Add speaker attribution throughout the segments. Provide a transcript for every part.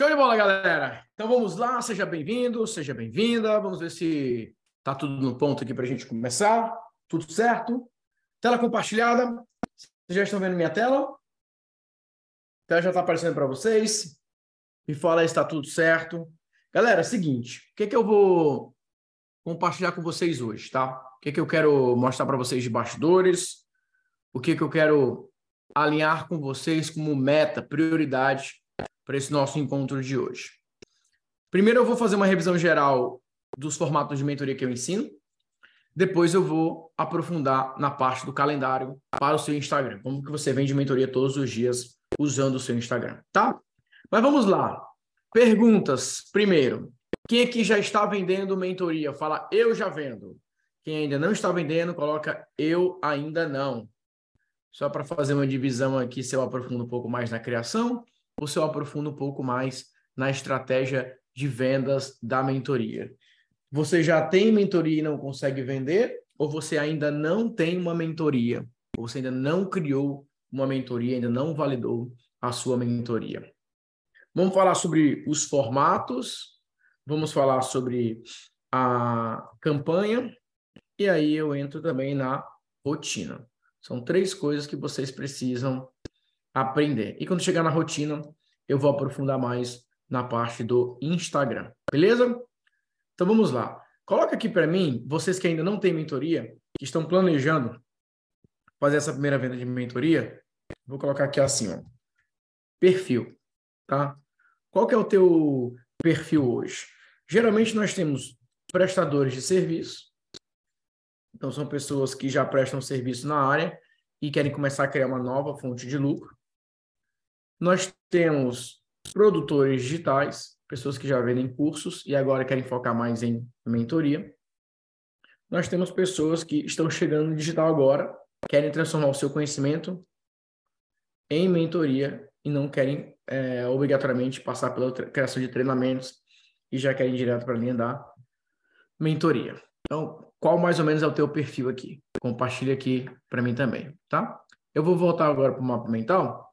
Speaker 1: Show de bola, galera! Então vamos lá, seja bem-vindo, seja bem-vinda. Vamos ver se tá tudo no ponto aqui para a gente começar. Tudo certo? Tela compartilhada. Vocês já estão vendo minha tela? A tela já está aparecendo para vocês. Me fala aí se está tudo certo. Galera, é seguinte, o que, que eu vou compartilhar com vocês hoje, tá? O que, que eu quero mostrar para vocês de bastidores, o que, que eu quero alinhar com vocês como meta, prioridade para esse nosso encontro de hoje. Primeiro eu vou fazer uma revisão geral dos formatos de mentoria que eu ensino. Depois eu vou aprofundar na parte do calendário para o seu Instagram. Como que você vende mentoria todos os dias usando o seu Instagram, tá? Mas vamos lá. Perguntas. Primeiro, quem aqui já está vendendo mentoria? Fala, eu já vendo. Quem ainda não está vendendo, coloca eu ainda não. Só para fazer uma divisão aqui, se eu aprofundo um pouco mais na criação ou se eu aprofundo um pouco mais na estratégia de vendas da mentoria. Você já tem mentoria e não consegue vender? Ou você ainda não tem uma mentoria? Ou você ainda não criou uma mentoria, ainda não validou a sua mentoria? Vamos falar sobre os formatos, vamos falar sobre a campanha, e aí eu entro também na rotina. São três coisas que vocês precisam aprender. E quando chegar na rotina, eu vou aprofundar mais na parte do Instagram. Beleza? Então vamos lá. Coloca aqui para mim, vocês que ainda não têm mentoria, que estão planejando fazer essa primeira venda de mentoria, vou colocar aqui assim, ó. Perfil, tá? Qual que é o teu perfil hoje? Geralmente nós temos prestadores de serviço. Então são pessoas que já prestam serviço na área e querem começar a criar uma nova fonte de lucro. Nós temos produtores digitais, pessoas que já vendem cursos e agora querem focar mais em mentoria. Nós temos pessoas que estão chegando no digital agora, querem transformar o seu conhecimento em mentoria e não querem é, obrigatoriamente passar pela criação de treinamentos e já querem ir direto para a linha da mentoria. Então, qual mais ou menos é o teu perfil aqui? Compartilha aqui para mim também, tá? Eu vou voltar agora para o mapa mental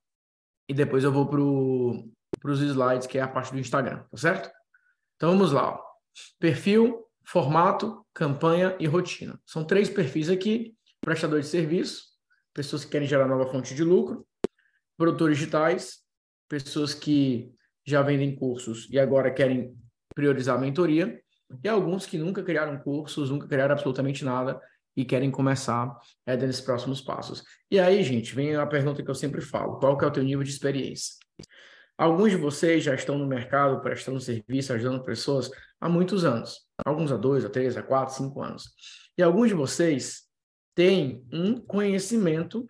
Speaker 1: e depois eu vou para os slides, que é a parte do Instagram, tá certo? Então vamos lá. Perfil, formato, campanha e rotina. São três perfis aqui: prestador de serviço, pessoas que querem gerar nova fonte de lucro, produtores digitais, pessoas que já vendem cursos e agora querem priorizar a mentoria, e alguns que nunca criaram cursos, nunca criaram absolutamente nada e querem começar é, dando esses próximos passos. E aí, gente, vem a pergunta que eu sempre falo: qual que é o teu nível de experiência? Alguns de vocês já estão no mercado prestando serviço, ajudando pessoas há muitos anos. Alguns há dois, a três, a quatro, cinco anos. E alguns de vocês têm um conhecimento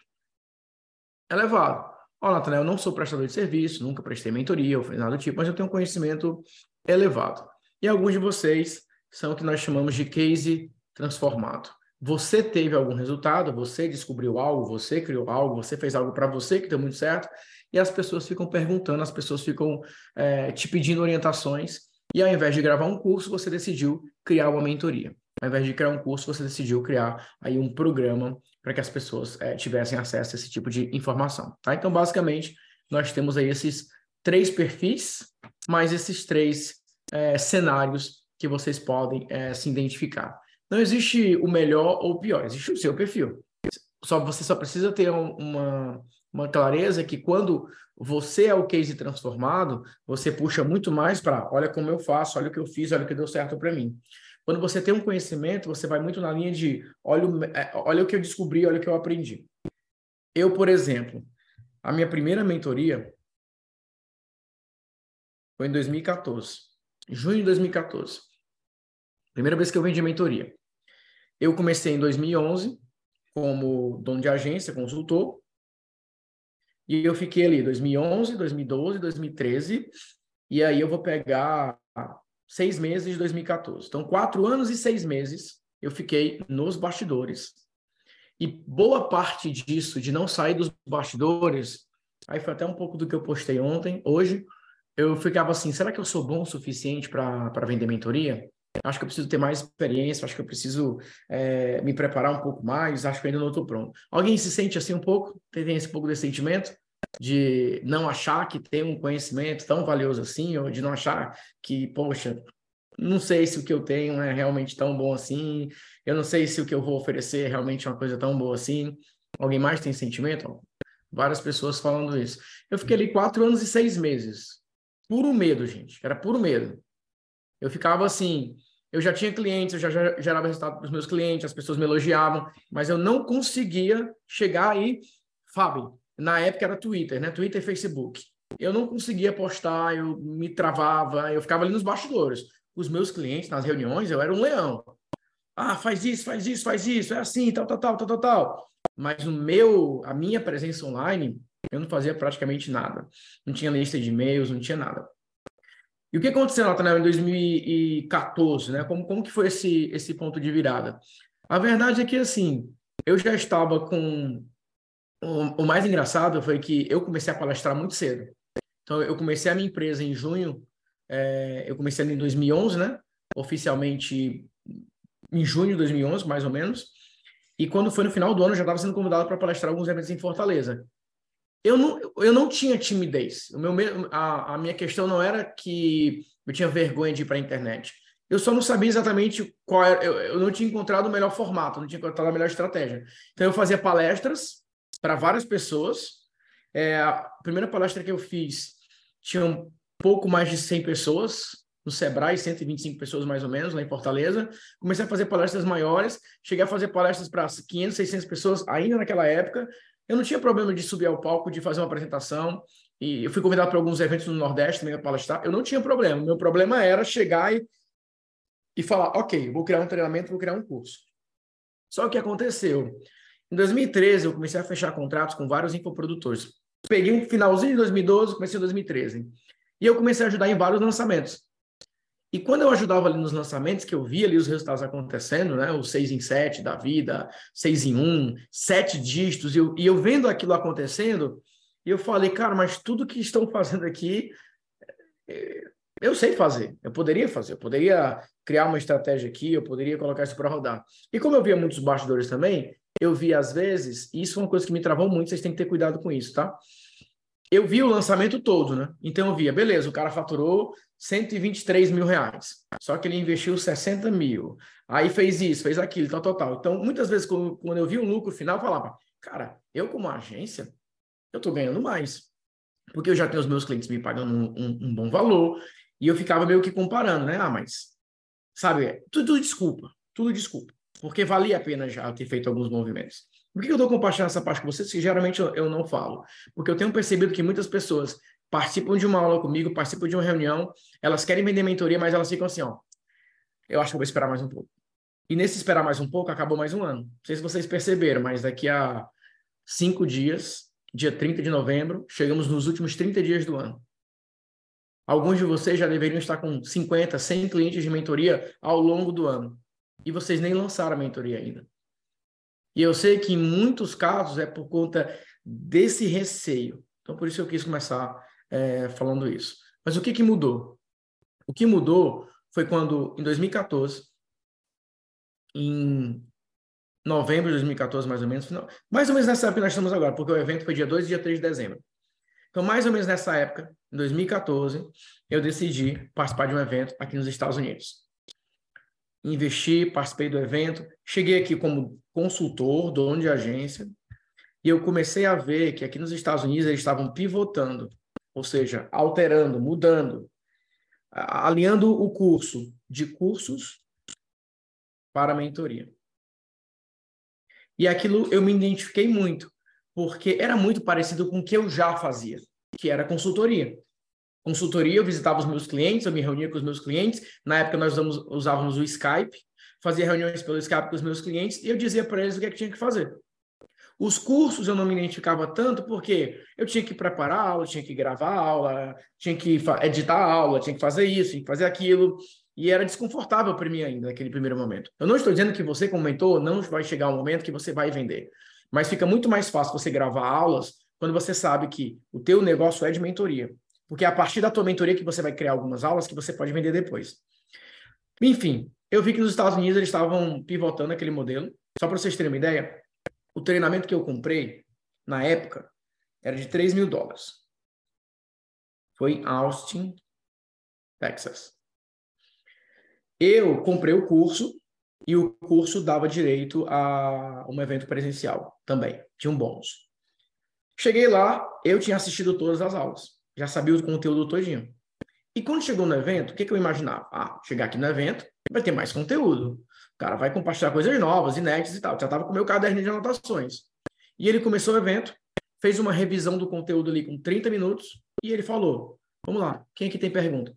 Speaker 1: elevado. Oh, Nathanael, eu não sou prestador de serviço, nunca prestei mentoria ou nada do tipo, mas eu tenho um conhecimento elevado. E alguns de vocês são o que nós chamamos de case transformado. Você teve algum resultado, você descobriu algo, você criou algo, você fez algo para você que deu muito certo, e as pessoas ficam perguntando, as pessoas ficam é, te pedindo orientações, e ao invés de gravar um curso, você decidiu criar uma mentoria. Ao invés de criar um curso, você decidiu criar aí um programa para que as pessoas é, tivessem acesso a esse tipo de informação. Tá? Então, basicamente, nós temos aí esses três perfis, mais esses três é, cenários que vocês podem é, se identificar. Não existe o melhor ou o pior, existe o seu perfil. Só você só precisa ter uma, uma clareza que quando você é o case transformado, você puxa muito mais para, olha como eu faço, olha o que eu fiz, olha o que deu certo para mim. Quando você tem um conhecimento, você vai muito na linha de, olha, é, olha o que eu descobri, olha o que eu aprendi. Eu, por exemplo, a minha primeira mentoria foi em 2014, junho de 2014. Primeira vez que eu vendi mentoria. Eu comecei em 2011 como dono de agência, consultor, e eu fiquei ali 2011, 2012, 2013, e aí eu vou pegar seis meses de 2014. Então, quatro anos e seis meses eu fiquei nos bastidores. E boa parte disso, de não sair dos bastidores, aí foi até um pouco do que eu postei ontem, hoje, eu ficava assim, será que eu sou bom o suficiente para vender mentoria? Acho que eu preciso ter mais experiência, acho que eu preciso é, me preparar um pouco mais, acho que ainda não estou pronto. Alguém se sente assim um pouco? Tem esse pouco desse sentimento? De não achar que tem um conhecimento tão valioso assim, ou de não achar que, poxa, não sei se o que eu tenho é realmente tão bom assim, eu não sei se o que eu vou oferecer é realmente uma coisa tão boa assim. Alguém mais tem sentimento? Várias pessoas falando isso. Eu fiquei ali quatro anos e seis meses. Puro medo, gente. Era puro medo. Eu ficava assim, eu já tinha clientes, eu já gerava resultado para os meus clientes, as pessoas me elogiavam, mas eu não conseguia chegar aí, Fábio, na época era Twitter, né? Twitter e Facebook. Eu não conseguia postar, eu me travava, eu ficava ali nos bastidores. Os meus clientes, nas reuniões, eu era um leão. Ah, faz isso, faz isso, faz isso, é assim, tal, tal, tal, tal, tal, tal. Mas o meu, a minha presença online, eu não fazia praticamente nada. Não tinha lista de e-mails, não tinha nada. E o que aconteceu, Nathanael, em 2014, né? Como, como que foi esse, esse ponto de virada? A verdade é que, assim, eu já estava com... O, o mais engraçado foi que eu comecei a palestrar muito cedo. Então, eu comecei a minha empresa em junho, é, eu comecei em 2011, né? Oficialmente em junho de 2011, mais ou menos. E quando foi no final do ano, eu já estava sendo convidado para palestrar alguns eventos em Fortaleza eu não, eu não tinha timidez. O meu, a, a minha questão não era que eu tinha vergonha de ir para a internet. Eu só não sabia exatamente qual era. Eu, eu não tinha encontrado o melhor formato, não tinha encontrado a melhor estratégia. Então, eu fazia palestras para várias pessoas. É, a primeira palestra que eu fiz tinha um pouco mais de 100 pessoas no Sebrae, 125 pessoas mais ou menos, lá em Fortaleza. Comecei a fazer palestras maiores, cheguei a fazer palestras para 500, 600 pessoas ainda naquela época. Eu não tinha problema de subir ao palco, de fazer uma apresentação. E eu fui convidado para alguns eventos no Nordeste também para palestrar. Eu não tinha problema. Meu problema era chegar e, e falar: ok, vou criar um treinamento, vou criar um curso. Só que o que aconteceu? Em 2013, eu comecei a fechar contratos com vários infoprodutores. Peguei um finalzinho de 2012, comecei em 2013. E eu comecei a ajudar em vários lançamentos. E quando eu ajudava ali nos lançamentos, que eu via ali os resultados acontecendo, né? O 6 em 7 da vida, 6 em 1, 7 dígitos, e eu, e eu vendo aquilo acontecendo, eu falei, cara, mas tudo que estão fazendo aqui, eh, eu sei fazer, eu poderia fazer, eu poderia criar uma estratégia aqui, eu poderia colocar isso para rodar. E como eu via muitos bastidores também, eu vi às vezes, e isso é uma coisa que me travou muito, vocês têm que ter cuidado com isso, tá? Eu vi o lançamento todo, né? Então eu via, beleza, o cara faturou 123 mil reais. Só que ele investiu 60 mil. Aí fez isso, fez aquilo, tal, tal, tal. Então, muitas vezes, quando eu vi o lucro final, eu falava, cara, eu como agência, eu estou ganhando mais. Porque eu já tenho os meus clientes me pagando um, um, um, bom valor. E eu ficava meio que comparando, né? Ah, mas, sabe, tudo, tudo desculpa, tudo desculpa. Porque valia a pena já ter feito alguns movimentos. Por que eu estou compartilhando essa parte com vocês? Que geralmente eu não falo. Porque eu tenho percebido que muitas pessoas participam de uma aula comigo, participam de uma reunião, elas querem vender mentoria, mas elas ficam assim, ó, eu acho que eu vou esperar mais um pouco. E nesse esperar mais um pouco, acabou mais um ano. Não sei se vocês perceberam, mas daqui a cinco dias, dia 30 de novembro, chegamos nos últimos 30 dias do ano. Alguns de vocês já deveriam estar com 50, 100 clientes de mentoria ao longo do ano. E vocês nem lançaram a mentoria ainda. E eu sei que em muitos casos é por conta desse receio. Então, por isso eu quis começar é, falando isso. Mas o que, que mudou? O que mudou foi quando, em 2014, em novembro de 2014, mais ou menos, final, mais ou menos nessa época que nós estamos agora, porque o evento foi dia 2 e dia 3 de dezembro. Então, mais ou menos nessa época, em 2014, eu decidi participar de um evento aqui nos Estados Unidos. Investi, participei do evento, cheguei aqui como consultor, dono de agência, e eu comecei a ver que aqui nos Estados Unidos eles estavam pivotando ou seja, alterando, mudando, alinhando o curso de cursos para mentoria. E aquilo eu me identifiquei muito, porque era muito parecido com o que eu já fazia, que era consultoria. Consultoria, eu visitava os meus clientes, eu me reunia com os meus clientes. Na época, nós usávamos o Skype, fazia reuniões pelo Skype com os meus clientes e eu dizia para eles o que, é que tinha que fazer. Os cursos eu não me identificava tanto porque eu tinha que preparar a aula, tinha que gravar a aula, tinha que editar a aula, tinha que fazer isso, tinha que fazer aquilo. E era desconfortável para mim ainda naquele primeiro momento. Eu não estou dizendo que você, como mentor, não vai chegar um momento que você vai vender. Mas fica muito mais fácil você gravar aulas quando você sabe que o teu negócio é de mentoria. Porque é a partir da tua mentoria que você vai criar algumas aulas que você pode vender depois. Enfim, eu vi que nos Estados Unidos eles estavam pivotando aquele modelo. Só para vocês terem uma ideia, o treinamento que eu comprei na época, era de 3 mil dólares. Foi em Austin, Texas. Eu comprei o curso e o curso dava direito a um evento presencial também. Tinha um bônus. Cheguei lá, eu tinha assistido todas as aulas. Já sabia o conteúdo todinho. E quando chegou no evento, o que, que eu imaginava? Ah, chegar aqui no evento, vai ter mais conteúdo. Cara vai compartilhar coisas novas, inéditas e tal. Já estava com o meu caderno de anotações. E ele começou o evento, fez uma revisão do conteúdo ali com 30 minutos e ele falou: Vamos lá, quem aqui tem pergunta?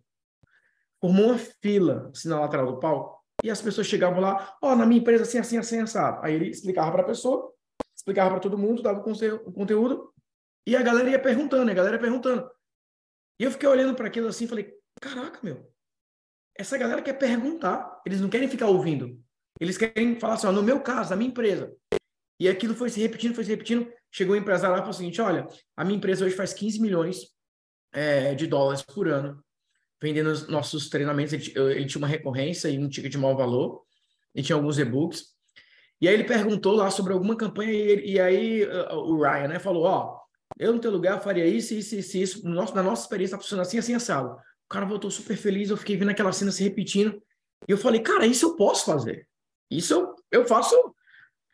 Speaker 1: Formou uma fila assim, na lateral do palco e as pessoas chegavam lá: Ó, oh, na minha empresa assim, assim, assim, assado. Aí ele explicava para a pessoa, explicava para todo mundo, dava o conteúdo e a galera ia perguntando, a galera ia perguntando. E eu fiquei olhando para aquilo assim e falei: caraca, meu, essa galera quer perguntar, eles não querem ficar ouvindo. Eles querem falar assim: ó, no meu caso, na minha empresa. E aquilo foi se repetindo, foi se repetindo. Chegou um empresário lá e falou o seguinte: olha, a minha empresa hoje faz 15 milhões é, de dólares por ano vendendo os nossos treinamentos. Ele, ele, tinha uma recorrência e um ticket de mau valor, e tinha alguns e-books. E aí ele perguntou lá sobre alguma campanha, e, e aí uh, o Ryan né, falou: ó, eu, no teu lugar, faria isso, isso, isso, isso. No nosso, na nossa experiência, tá funcionando assim, assim, assado. O cara voltou super feliz, eu fiquei vendo aquela cena se repetindo. E eu falei, cara, isso eu posso fazer. Isso eu, faço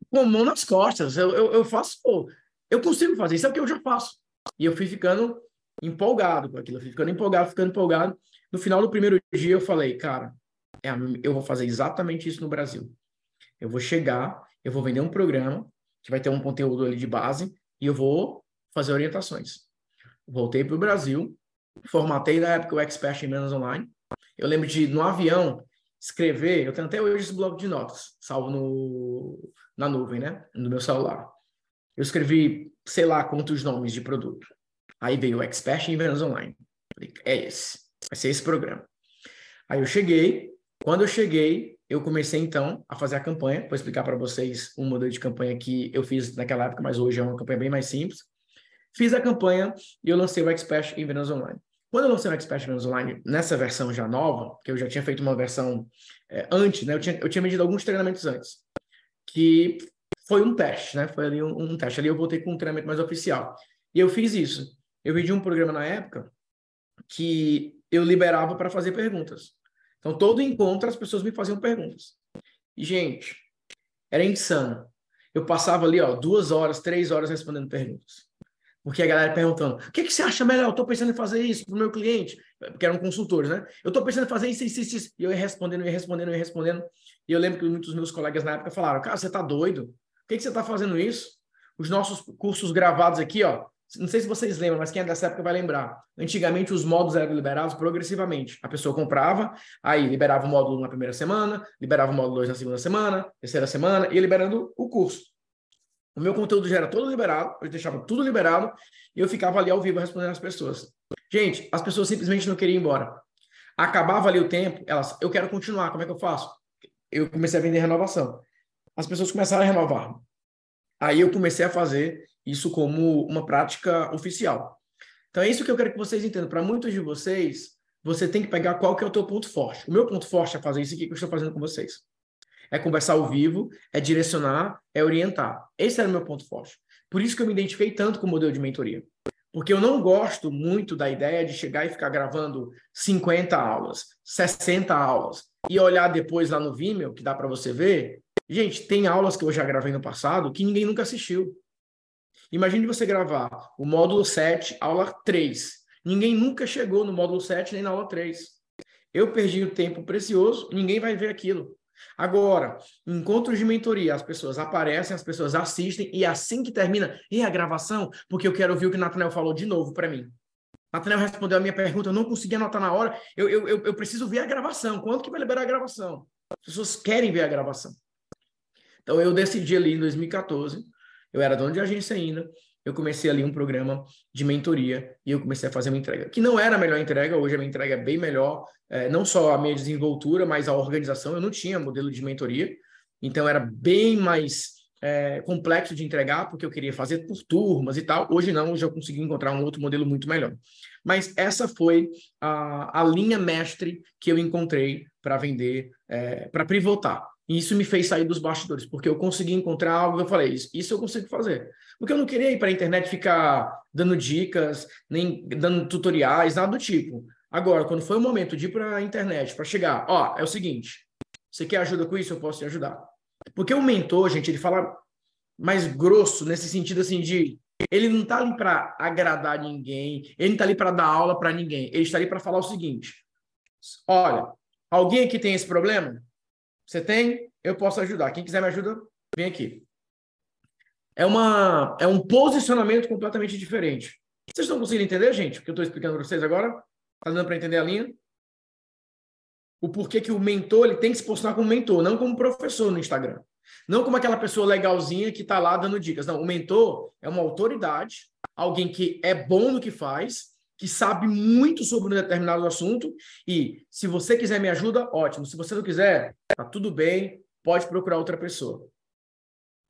Speaker 1: com a mão nas costas. Eu, eu, eu faço, pô, eu consigo fazer. Isso é o que eu já faço. E eu fui ficando empolgado com aquilo. Eu fui ficando empolgado, ficando empolgado. No final do primeiro dia, eu falei, cara, é, eu vou fazer exatamente isso no Brasil. Eu vou chegar, eu vou vender um programa que vai ter um conteúdo ali de base e eu vou fazer orientações. Voltei para o Brasil, formatei na época o Expert em Menos Online. Eu lembro de, no avião, escrever, eu tenho até hoje esse bloco de notas, salvo no, na nuvem, né? No meu celular. Eu escrevi, sei lá quantos nomes de produto. Aí veio o Expert em Vendas Online. Falei, é esse, vai ser esse programa. Aí eu cheguei, quando eu cheguei, eu comecei então a fazer a campanha. Vou explicar para vocês um modelo de campanha que eu fiz naquela época, mas hoje é uma campanha bem mais simples. Fiz a campanha e eu lancei o Expert em Vendas Online. Quando eu lancei o Expert em Vendas Online nessa versão já nova, que eu já tinha feito uma versão é, antes, né? Eu tinha, eu tinha medido alguns treinamentos antes, que foi um teste, né? Foi ali um, um teste. Ali eu voltei com um treinamento mais oficial. E eu fiz isso. Eu vendi um programa na época que eu liberava para fazer perguntas. Então, todo encontro as pessoas me faziam perguntas. E, gente, era insano. Eu passava ali, ó, duas horas, três horas respondendo perguntas. Porque a galera perguntando: o que, que você acha melhor? Eu estou pensando em fazer isso para o meu cliente, porque eram consultores, né? Eu estou pensando em fazer isso, isso, isso. E eu ia respondendo, ia respondendo, ia respondendo. E eu lembro que muitos dos meus colegas na época falaram: cara, você está doido? Por que, que você está fazendo isso? Os nossos cursos gravados aqui, ó. Não sei se vocês lembram, mas quem é dessa época vai lembrar. Antigamente, os módulos eram liberados progressivamente. A pessoa comprava, aí liberava o módulo na primeira semana, liberava o módulo 2 na segunda semana, terceira semana, e liberando o curso. O meu conteúdo já era todo liberado, eu deixava tudo liberado e eu ficava ali ao vivo respondendo as pessoas. Gente, as pessoas simplesmente não queriam ir embora. Acabava ali o tempo, elas, eu quero continuar, como é que eu faço? Eu comecei a vender renovação. As pessoas começaram a renovar. Aí eu comecei a fazer isso como uma prática oficial. Então é isso que eu quero que vocês entendam. Para muitos de vocês, você tem que pegar qual que é o teu ponto forte. O meu ponto forte é fazer isso aqui que eu estou fazendo com vocês é conversar ao vivo, é direcionar, é orientar. Esse era o meu ponto forte. Por isso que eu me identifiquei tanto com o modelo de mentoria. Porque eu não gosto muito da ideia de chegar e ficar gravando 50 aulas, 60 aulas e olhar depois lá no Vimeo, que dá para você ver. Gente, tem aulas que eu já gravei no passado que ninguém nunca assistiu. Imagine você gravar o módulo 7, aula 3. Ninguém nunca chegou no módulo 7 nem na aula 3. Eu perdi o tempo precioso, ninguém vai ver aquilo. Agora, encontros de mentoria, as pessoas aparecem, as pessoas assistem, e assim que termina, e a gravação, porque eu quero ouvir o que o Nathaniel falou de novo para mim. Nathaniel respondeu a minha pergunta, eu não consegui anotar na hora, eu, eu, eu, eu preciso ver a gravação. Quando que vai liberar a gravação? As pessoas querem ver a gravação. Então, eu decidi ali em 2014, eu era dono de agência ainda, eu comecei ali um programa de mentoria e eu comecei a fazer uma entrega, que não era a melhor entrega, hoje a minha entrega é bem melhor, é, não só a minha desenvoltura, mas a organização, eu não tinha modelo de mentoria, então era bem mais é, complexo de entregar, porque eu queria fazer por turmas e tal, hoje não, hoje eu consegui encontrar um outro modelo muito melhor. Mas essa foi a, a linha mestre que eu encontrei para vender, é, para pivotar. E isso me fez sair dos bastidores, porque eu consegui encontrar algo, eu falei, isso, isso eu consigo fazer. Porque eu não queria ir para a internet ficar dando dicas, nem dando tutoriais, nada do tipo. Agora, quando foi o momento de ir para a internet, para chegar, ó, é o seguinte, você quer ajuda com isso? Eu posso te ajudar. Porque o mentor, gente, ele fala mais grosso, nesse sentido assim de ele não está ali para agradar ninguém, ele não está ali para dar aula para ninguém, ele está ali para falar o seguinte: olha, alguém aqui tem esse problema? Você tem? Eu posso ajudar. Quem quiser me ajuda, vem aqui. É, uma, é um posicionamento completamente diferente. Vocês estão conseguindo entender, gente, o que eu estou explicando para vocês agora? Está dando para entender a linha? O porquê que o mentor ele tem que se posicionar como mentor, não como professor no Instagram. Não como aquela pessoa legalzinha que está lá dando dicas. Não, o mentor é uma autoridade, alguém que é bom no que faz, que sabe muito sobre um determinado assunto e se você quiser me ajuda, ótimo. Se você não quiser, tá tudo bem, pode procurar outra pessoa.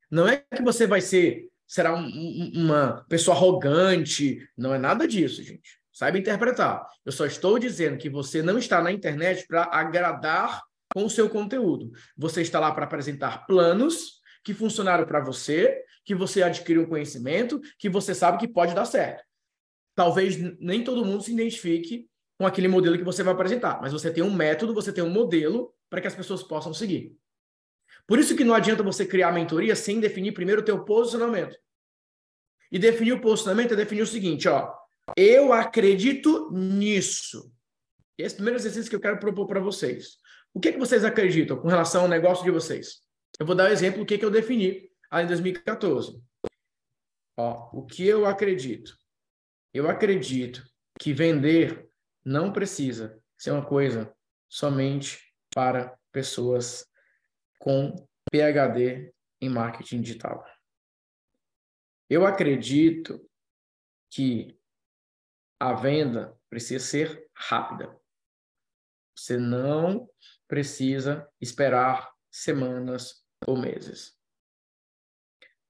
Speaker 1: Não é que você vai ser, será um, um, uma pessoa arrogante, não é nada disso, gente. Saiba interpretar. Eu só estou dizendo que você não está na internet para agradar com o seu conteúdo. Você está lá para apresentar planos que funcionaram para você, que você adquiriu um conhecimento, que você sabe que pode dar certo talvez nem todo mundo se identifique com aquele modelo que você vai apresentar, mas você tem um método, você tem um modelo para que as pessoas possam seguir. Por isso que não adianta você criar a mentoria sem definir primeiro o teu posicionamento. E definir o posicionamento é definir o seguinte, ó, eu acredito nisso. Esse é o primeiro exercício que eu quero propor para vocês. O que, que vocês acreditam com relação ao negócio de vocês? Eu vou dar o um exemplo do que, que eu defini lá em 2014. Ó, o que eu acredito? Eu acredito que vender não precisa ser uma coisa somente para pessoas com PhD em marketing digital. Eu acredito que a venda precisa ser rápida. Você não precisa esperar semanas ou meses.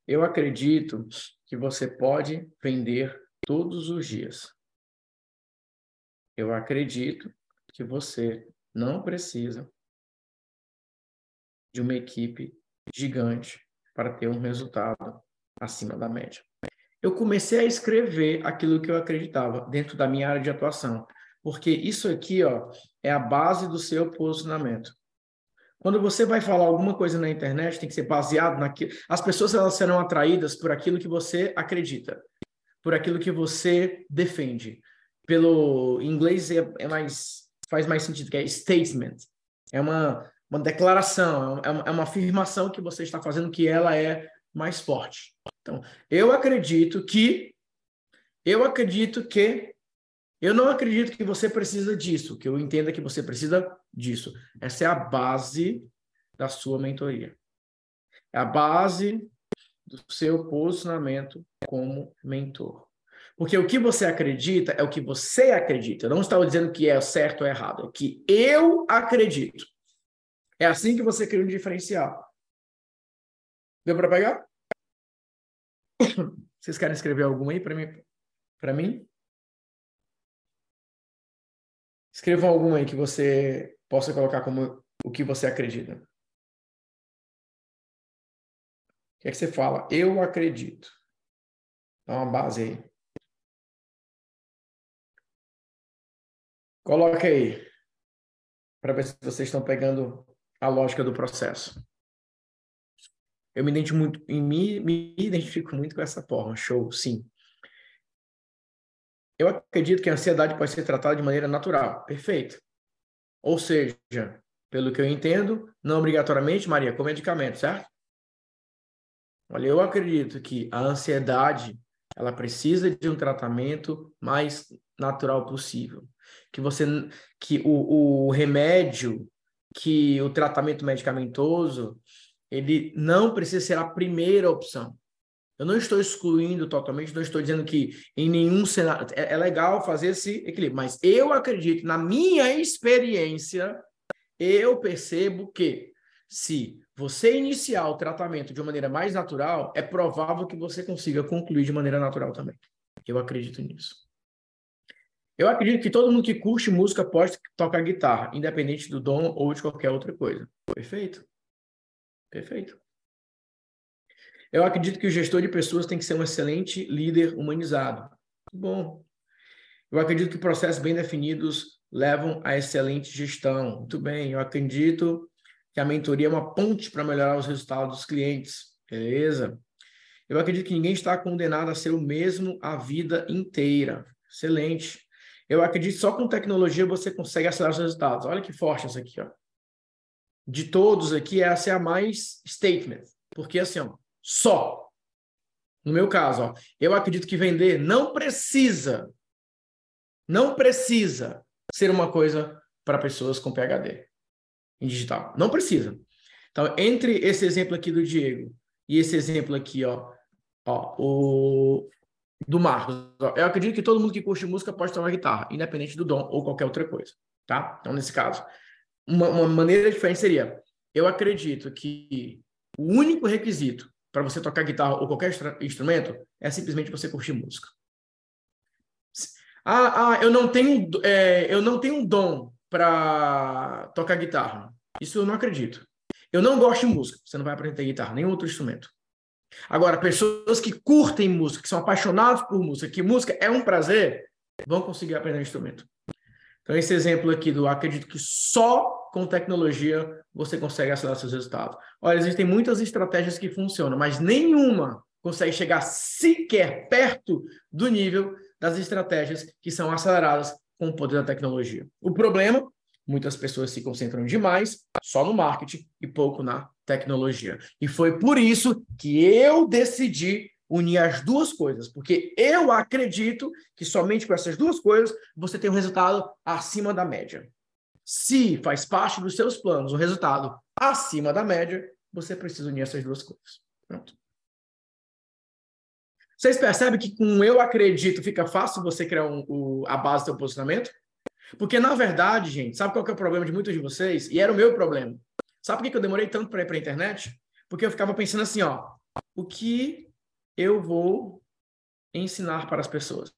Speaker 1: Eu acredito que você pode vender todos os dias. Eu acredito que você não precisa de uma equipe gigante para ter um resultado acima da média. Eu comecei a escrever aquilo que eu acreditava dentro da minha área de atuação, porque isso aqui, ó, é a base do seu posicionamento. Quando você vai falar alguma coisa na internet, tem que ser baseado naquilo. As pessoas elas serão atraídas por aquilo que você acredita por aquilo que você defende. Pelo inglês é, é mais faz mais sentido, que é statement. É uma, uma declaração, é uma, é uma afirmação que você está fazendo que ela é mais forte. Então, eu acredito que eu acredito que eu não acredito que você precisa disso, que eu entenda que você precisa disso. Essa é a base da sua mentoria. É a base do seu posicionamento como mentor. Porque o que você acredita é o que você acredita. Eu não estou dizendo que é certo ou errado, é o que eu acredito. É assim que você cria um diferencial. Deu para pegar? Vocês querem escrever algum aí para mim? Para mim? Escrevam algum aí que você possa colocar como o que você acredita. O que é que você fala? Eu acredito. Dá uma base aí. Coloca aí. Para ver se vocês estão pegando a lógica do processo. Eu me identifico muito, mim, me identifico muito com essa forma. Show, sim. Eu acredito que a ansiedade pode ser tratada de maneira natural. Perfeito. Ou seja, pelo que eu entendo, não obrigatoriamente, Maria, com medicamento, certo? Olha, eu acredito que a ansiedade ela precisa de um tratamento mais natural possível. Que você que o, o remédio, que o tratamento medicamentoso, ele não precisa ser a primeira opção. Eu não estou excluindo totalmente, não estou dizendo que em nenhum cenário é, é legal fazer esse equilíbrio, mas eu acredito, na minha experiência, eu percebo que se você iniciar o tratamento de uma maneira mais natural, é provável que você consiga concluir de maneira natural também. Eu acredito nisso. Eu acredito que todo mundo que curte música pode tocar guitarra, independente do dom ou de qualquer outra coisa. Perfeito? Perfeito. Eu acredito que o gestor de pessoas tem que ser um excelente líder humanizado. Bom. Eu acredito que processos bem definidos levam a excelente gestão. Muito bem. Eu acredito que a mentoria é uma ponte para melhorar os resultados dos clientes. Beleza? Eu acredito que ninguém está condenado a ser o mesmo a vida inteira. Excelente. Eu acredito que só com tecnologia você consegue acelerar os resultados. Olha que forte essa aqui, ó. De todos aqui, essa é a mais statement. Porque assim, ó, só. No meu caso, ó, eu acredito que vender não precisa, não precisa ser uma coisa para pessoas com PhD em digital. Não precisa. Então, entre esse exemplo aqui do Diego e esse exemplo aqui, ó, ó o do Marcos, ó, eu acredito que todo mundo que curte música pode tocar guitarra, independente do dom ou qualquer outra coisa, tá? Então, nesse caso, uma, uma maneira diferente seria: eu acredito que o único requisito para você tocar guitarra ou qualquer instrumento é simplesmente você curtir música. Ah, ah eu não tenho, é, eu não tenho um dom para tocar guitarra. Isso eu não acredito. Eu não gosto de música. Você não vai aprender guitarra, nem outro instrumento. Agora, pessoas que curtem música, que são apaixonadas por música, que música é um prazer, vão conseguir aprender um instrumento. Então, esse exemplo aqui do acredito que só com tecnologia você consegue acelerar seus resultados. Olha, existem muitas estratégias que funcionam, mas nenhuma consegue chegar sequer perto do nível das estratégias que são aceleradas com o poder da tecnologia. O problema, muitas pessoas se concentram demais só no marketing e pouco na tecnologia. E foi por isso que eu decidi unir as duas coisas, porque eu acredito que somente com essas duas coisas você tem um resultado acima da média. Se faz parte dos seus planos o resultado acima da média, você precisa unir essas duas coisas. Pronto. Vocês percebem que com eu acredito fica fácil você criar um, o, a base do seu posicionamento? Porque, na verdade, gente, sabe qual é o problema de muitos de vocês? E era o meu problema. Sabe por que eu demorei tanto para ir para a internet? Porque eu ficava pensando assim, ó, o que eu vou ensinar para as pessoas?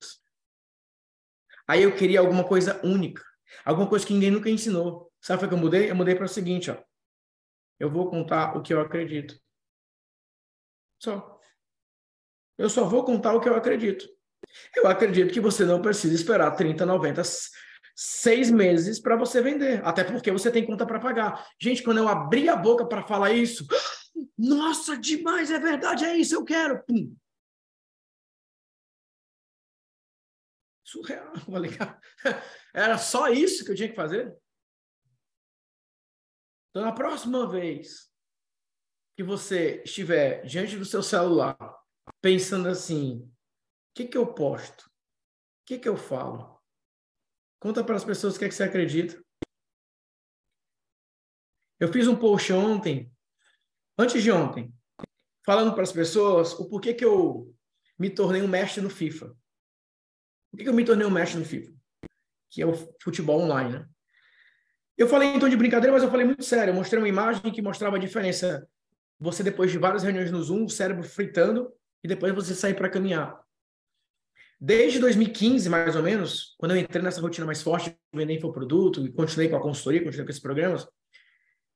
Speaker 1: Aí eu queria alguma coisa única, alguma coisa que ninguém nunca ensinou. Sabe o que eu mudei? Eu mudei para o seguinte, ó. Eu vou contar o que eu acredito. Só. Eu só vou contar o que eu acredito. Eu acredito que você não precisa esperar 30, 90, seis meses para você vender. Até porque você tem conta para pagar. Gente, quando eu abri a boca para falar isso, nossa, demais, é verdade, é isso, eu quero. Pum. Surreal. Era só isso que eu tinha que fazer? Então, na próxima vez que você estiver diante do seu celular pensando assim: o que, que eu posto? O que, que eu falo? Conta para as pessoas o que, é que você acredita. Eu fiz um post ontem, antes de ontem, falando para as pessoas o porquê que eu me tornei um mestre no FIFA. Por que, que eu me tornei um mestre no FIFA? Que é o futebol online, né? Eu falei tom de brincadeira, mas eu falei muito sério. Eu mostrei uma imagem que mostrava a diferença. Você, depois de várias reuniões no Zoom, o cérebro fritando e depois você sair para caminhar. Desde 2015, mais ou menos, quando eu entrei nessa rotina mais forte, vender infoproduto e continuei com a consultoria, continuei com esses programas,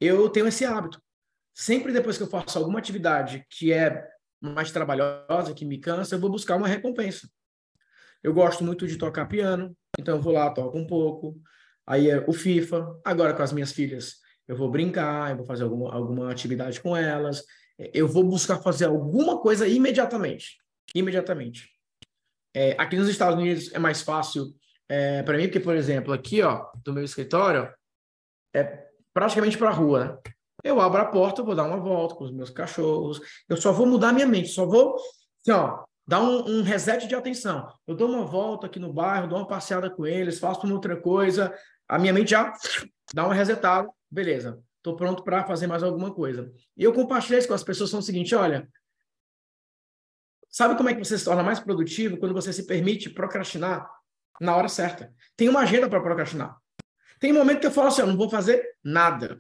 Speaker 1: eu tenho esse hábito. Sempre depois que eu faço alguma atividade que é mais trabalhosa, que me cansa, eu vou buscar uma recompensa. Eu gosto muito de tocar piano, então eu vou lá, toco um pouco. Aí é o FIFA. Agora com as minhas filhas, eu vou brincar, eu vou fazer alguma, alguma atividade com elas eu vou buscar fazer alguma coisa imediatamente. Imediatamente. É, aqui nos Estados Unidos é mais fácil é, para mim, porque, por exemplo, aqui, ó, do meu escritório, é praticamente para a rua, né? Eu abro a porta, vou dar uma volta com os meus cachorros. Eu só vou mudar minha mente, só vou, assim, ó, dar um, um, reset de atenção. Eu dou uma volta aqui no bairro, dou uma passeada com eles, faço uma outra coisa, a minha mente já dá uma resetada, beleza estou pronto para fazer mais alguma coisa. E eu compartilhei isso com as pessoas, são o seguinte, olha, sabe como é que você se torna mais produtivo quando você se permite procrastinar na hora certa? Tem uma agenda para procrastinar. Tem um momento que eu falo assim, eu não vou fazer nada.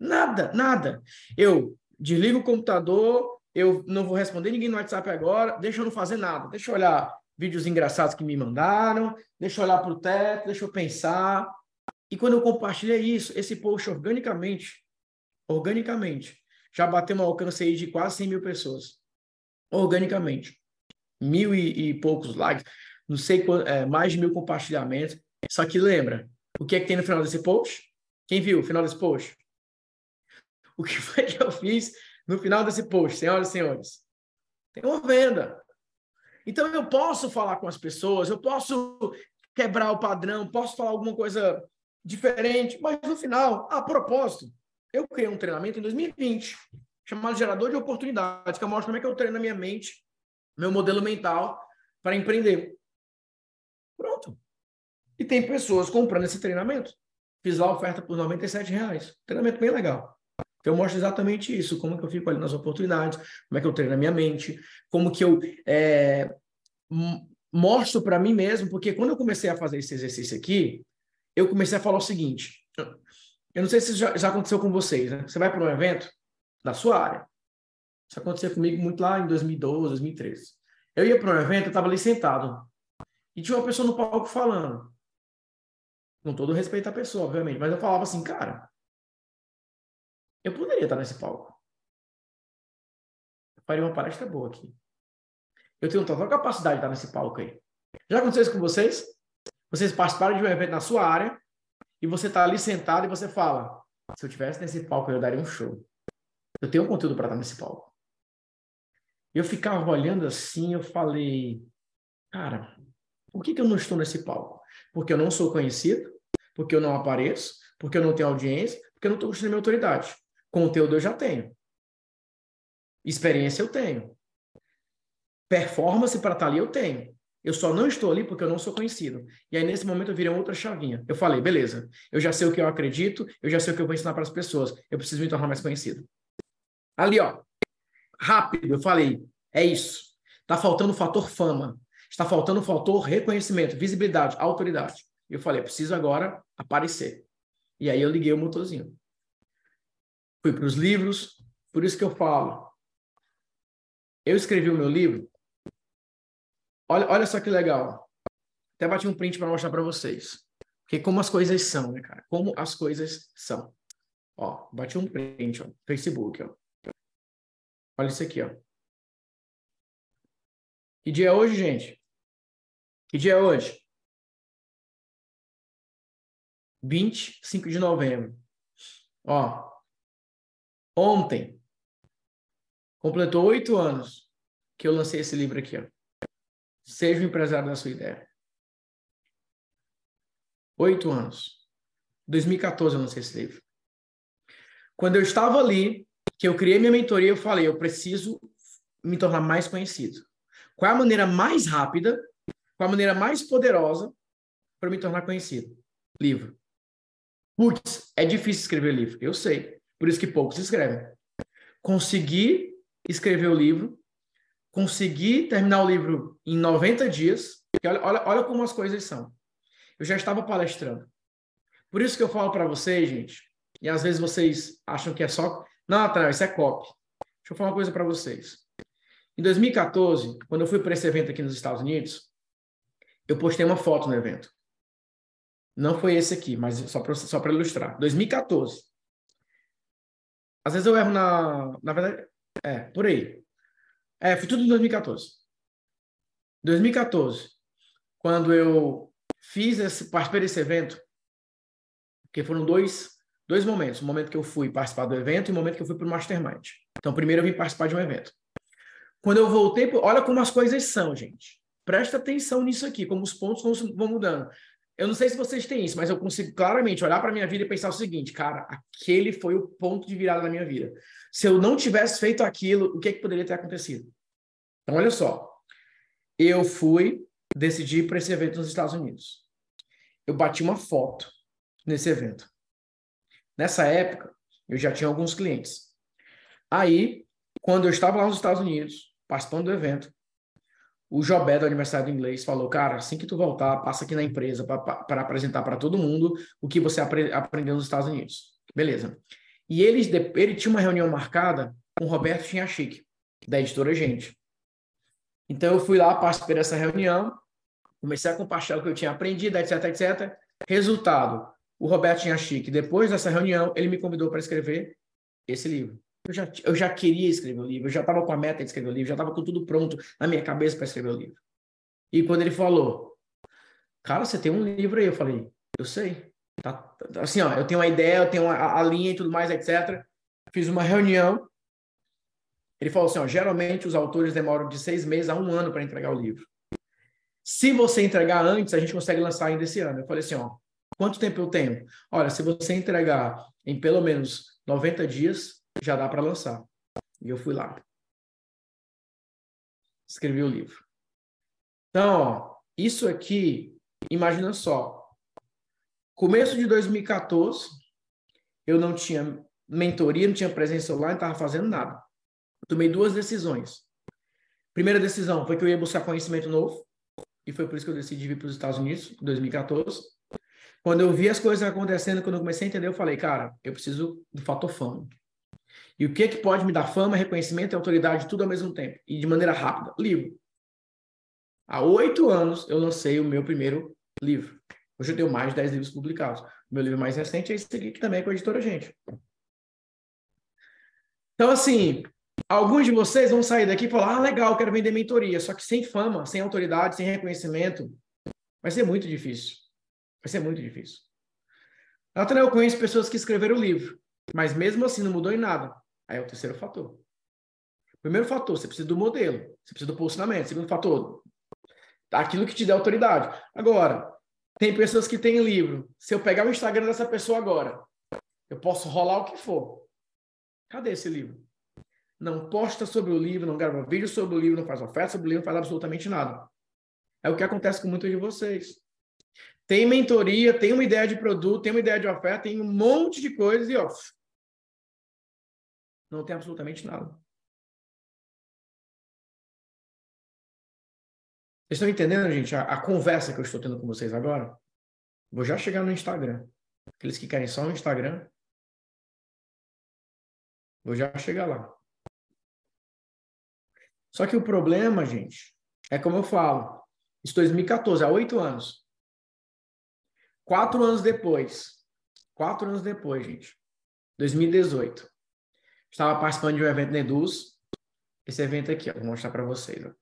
Speaker 1: Nada, nada. Eu desligo o computador, eu não vou responder ninguém no WhatsApp agora, deixa eu não fazer nada, deixa eu olhar vídeos engraçados que me mandaram, deixa eu olhar para o teto, deixa eu pensar, e quando eu compartilhei isso, esse post organicamente, organicamente, já bateu um alcance aí de quase 100 mil pessoas, organicamente. Mil e, e poucos likes, não sei é, mais de mil compartilhamentos. Só que lembra, o que é que tem no final desse post? Quem viu o final desse post? O que foi que eu fiz no final desse post, senhoras e senhores? Tem uma venda. Então eu posso falar com as pessoas, eu posso quebrar o padrão, posso falar alguma coisa diferente, mas no final, a propósito, eu criei um treinamento em 2020 chamado Gerador de Oportunidades, que eu mostro como é que eu treino na minha mente, meu modelo mental para empreender. Pronto. E tem pessoas comprando esse treinamento. Fiz lá a oferta por 97 reais. Treinamento bem legal. Então, eu mostro exatamente isso, como que eu fico ali nas oportunidades, como é que eu treino a minha mente, como que eu é, mostro para mim mesmo, porque quando eu comecei a fazer esse exercício aqui, eu comecei a falar o seguinte, eu não sei se já, já aconteceu com vocês, né? Você vai para um evento da sua área. Isso aconteceu comigo muito lá em 2012, 2013. Eu ia para um evento, eu estava ali sentado, e tinha uma pessoa no palco falando. Com todo respeito à pessoa, obviamente, mas eu falava assim, cara, eu poderia estar nesse palco. Eu faria uma palestra boa aqui. Eu tenho total capacidade de estar nesse palco aí. Já aconteceu isso com vocês? Vocês participaram de um evento na sua área e você está ali sentado e você fala: se eu tivesse nesse palco, eu daria um show. Eu tenho um conteúdo para estar nesse palco. Eu ficava olhando assim, eu falei, cara, por que, que eu não estou nesse palco? Porque eu não sou conhecido, porque eu não apareço, porque eu não tenho audiência, porque eu não estou construindo minha autoridade. Conteúdo eu já tenho. Experiência eu tenho. Performance para estar tá ali eu tenho. Eu só não estou ali porque eu não sou conhecido. E aí, nesse momento, eu virei outra chavinha. Eu falei, beleza, eu já sei o que eu acredito, eu já sei o que eu vou ensinar para as pessoas. Eu preciso me tornar mais conhecido. Ali, ó. Rápido, eu falei, é isso. Está faltando o fator fama. Está faltando o fator reconhecimento, visibilidade, autoridade. Eu falei, preciso agora aparecer. E aí eu liguei o motorzinho fui para os livros, por isso que eu falo. Eu escrevi o meu livro. Olha, olha só que legal. Até bati um print para mostrar para vocês. Porque como as coisas são, né, cara? Como as coisas são. Ó, bati um print, ó, Facebook, ó. Olha isso aqui, ó. Que dia é hoje, gente? Que dia é hoje? 25 de novembro. Ó, Ontem, completou oito anos que eu lancei esse livro aqui. Ó. Seja o empresário da sua ideia. Oito anos. 2014 eu lancei esse livro. Quando eu estava ali, que eu criei minha mentoria, eu falei, eu preciso me tornar mais conhecido. Qual é a maneira mais rápida, qual é a maneira mais poderosa para me tornar conhecido? Livro. Putz, é difícil escrever livro, eu sei. Por isso que poucos escrevem. Consegui escrever o livro, consegui terminar o livro em 90 dias. Olha, olha, olha como as coisas são. Eu já estava palestrando. Por isso que eu falo para vocês, gente, e às vezes vocês acham que é só. Não, Nathanael, isso é copy. Deixa eu falar uma coisa para vocês. Em 2014, quando eu fui para esse evento aqui nos Estados Unidos, eu postei uma foto no evento. Não foi esse aqui, mas só para só ilustrar. 2014. Às vezes eu erro na. Na verdade, é, por aí. É, foi tudo em 2014. 2014, quando eu fiz esse, participei desse evento, porque foram dois, dois momentos. O momento que eu fui participar do evento e o momento que eu fui para o Mastermind. Então, primeiro eu vim participar de um evento. Quando eu voltei, olha como as coisas são, gente. Presta atenção nisso aqui, como os pontos vão mudando. Eu não sei se vocês têm isso, mas eu consigo claramente olhar para minha vida e pensar o seguinte, cara, aquele foi o ponto de virada da minha vida. Se eu não tivesse feito aquilo, o que, é que poderia ter acontecido? Então, olha só. Eu fui, decidi ir para esse evento nos Estados Unidos. Eu bati uma foto nesse evento. Nessa época, eu já tinha alguns clientes. Aí, quando eu estava lá nos Estados Unidos, participando do evento, o Jobé da Universidade do Inglês falou, cara, assim que tu voltar, passa aqui na empresa para apresentar para todo mundo o que você apre aprendeu nos Estados Unidos. Beleza. E eles, ele tinha uma reunião marcada com o Roberto Chinhachique, da editora Gente. Então eu fui lá, participei dessa reunião, comecei a compartilhar o que eu tinha aprendido, etc, etc. Resultado, o Roberto Chinhachique, depois dessa reunião, ele me convidou para escrever esse livro. Eu já, eu já queria escrever o livro, eu já estava com a meta de escrever o livro, já estava com tudo pronto na minha cabeça para escrever o livro. E quando ele falou, cara, você tem um livro aí, eu falei, eu sei. Tá, assim, ó, eu tenho uma ideia, eu tenho a, a linha e tudo mais, etc. Fiz uma reunião. Ele falou assim, ó, geralmente os autores demoram de seis meses a um ano para entregar o livro. Se você entregar antes, a gente consegue lançar ainda esse ano. Eu falei assim, ó, quanto tempo eu tenho? Olha, se você entregar em pelo menos 90 dias, já dá para lançar. E eu fui lá. Escrevi o livro. Então, ó, isso aqui, imagina só. Começo de 2014, eu não tinha mentoria, não tinha presença online, não estava fazendo nada. Eu tomei duas decisões. Primeira decisão foi que eu ia buscar conhecimento novo, e foi por isso que eu decidi vir para os Estados Unidos, em 2014. Quando eu vi as coisas acontecendo, quando eu comecei a entender, eu falei, cara, eu preciso do fator. E o que que pode me dar fama, reconhecimento e autoridade, tudo ao mesmo tempo, e de maneira rápida? Livro. Há oito anos eu lancei o meu primeiro livro. Hoje eu tenho mais de dez livros publicados. O meu livro mais recente é esse aqui, que também é com a editora Gente. Então, assim, alguns de vocês vão sair daqui e falar: ah, legal, quero vender mentoria. Só que sem fama, sem autoridade, sem reconhecimento, vai ser muito difícil. Vai ser muito difícil. Até eu conheço pessoas que escreveram o livro, mas mesmo assim não mudou em nada. Aí é o terceiro fator. Primeiro fator, você precisa do modelo, você precisa do posicionamento. Segundo fator, aquilo que te dá autoridade. Agora, tem pessoas que têm livro. Se eu pegar o Instagram dessa pessoa agora, eu posso rolar o que for. Cadê esse livro? Não posta sobre o livro, não grava vídeo sobre o livro, não faz oferta sobre o livro, não faz absolutamente nada. É o que acontece com muitos de vocês. Tem mentoria, tem uma ideia de produto, tem uma ideia de oferta, tem um monte de coisas e ó, não tem absolutamente nada. Vocês estão entendendo, gente, a, a, conversa que eu estou tendo com vocês agora? Vou já chegar no Instagram. Aqueles que querem só no Instagram, vou já chegar lá. Só que o problema, gente, é como eu falo, isso 2014, há oito anos. Quatro anos depois, quatro anos depois, gente, 2018, estava participando de um evento na Eduz. Esse evento aqui, ó, vou mostrar para vocês. Ó.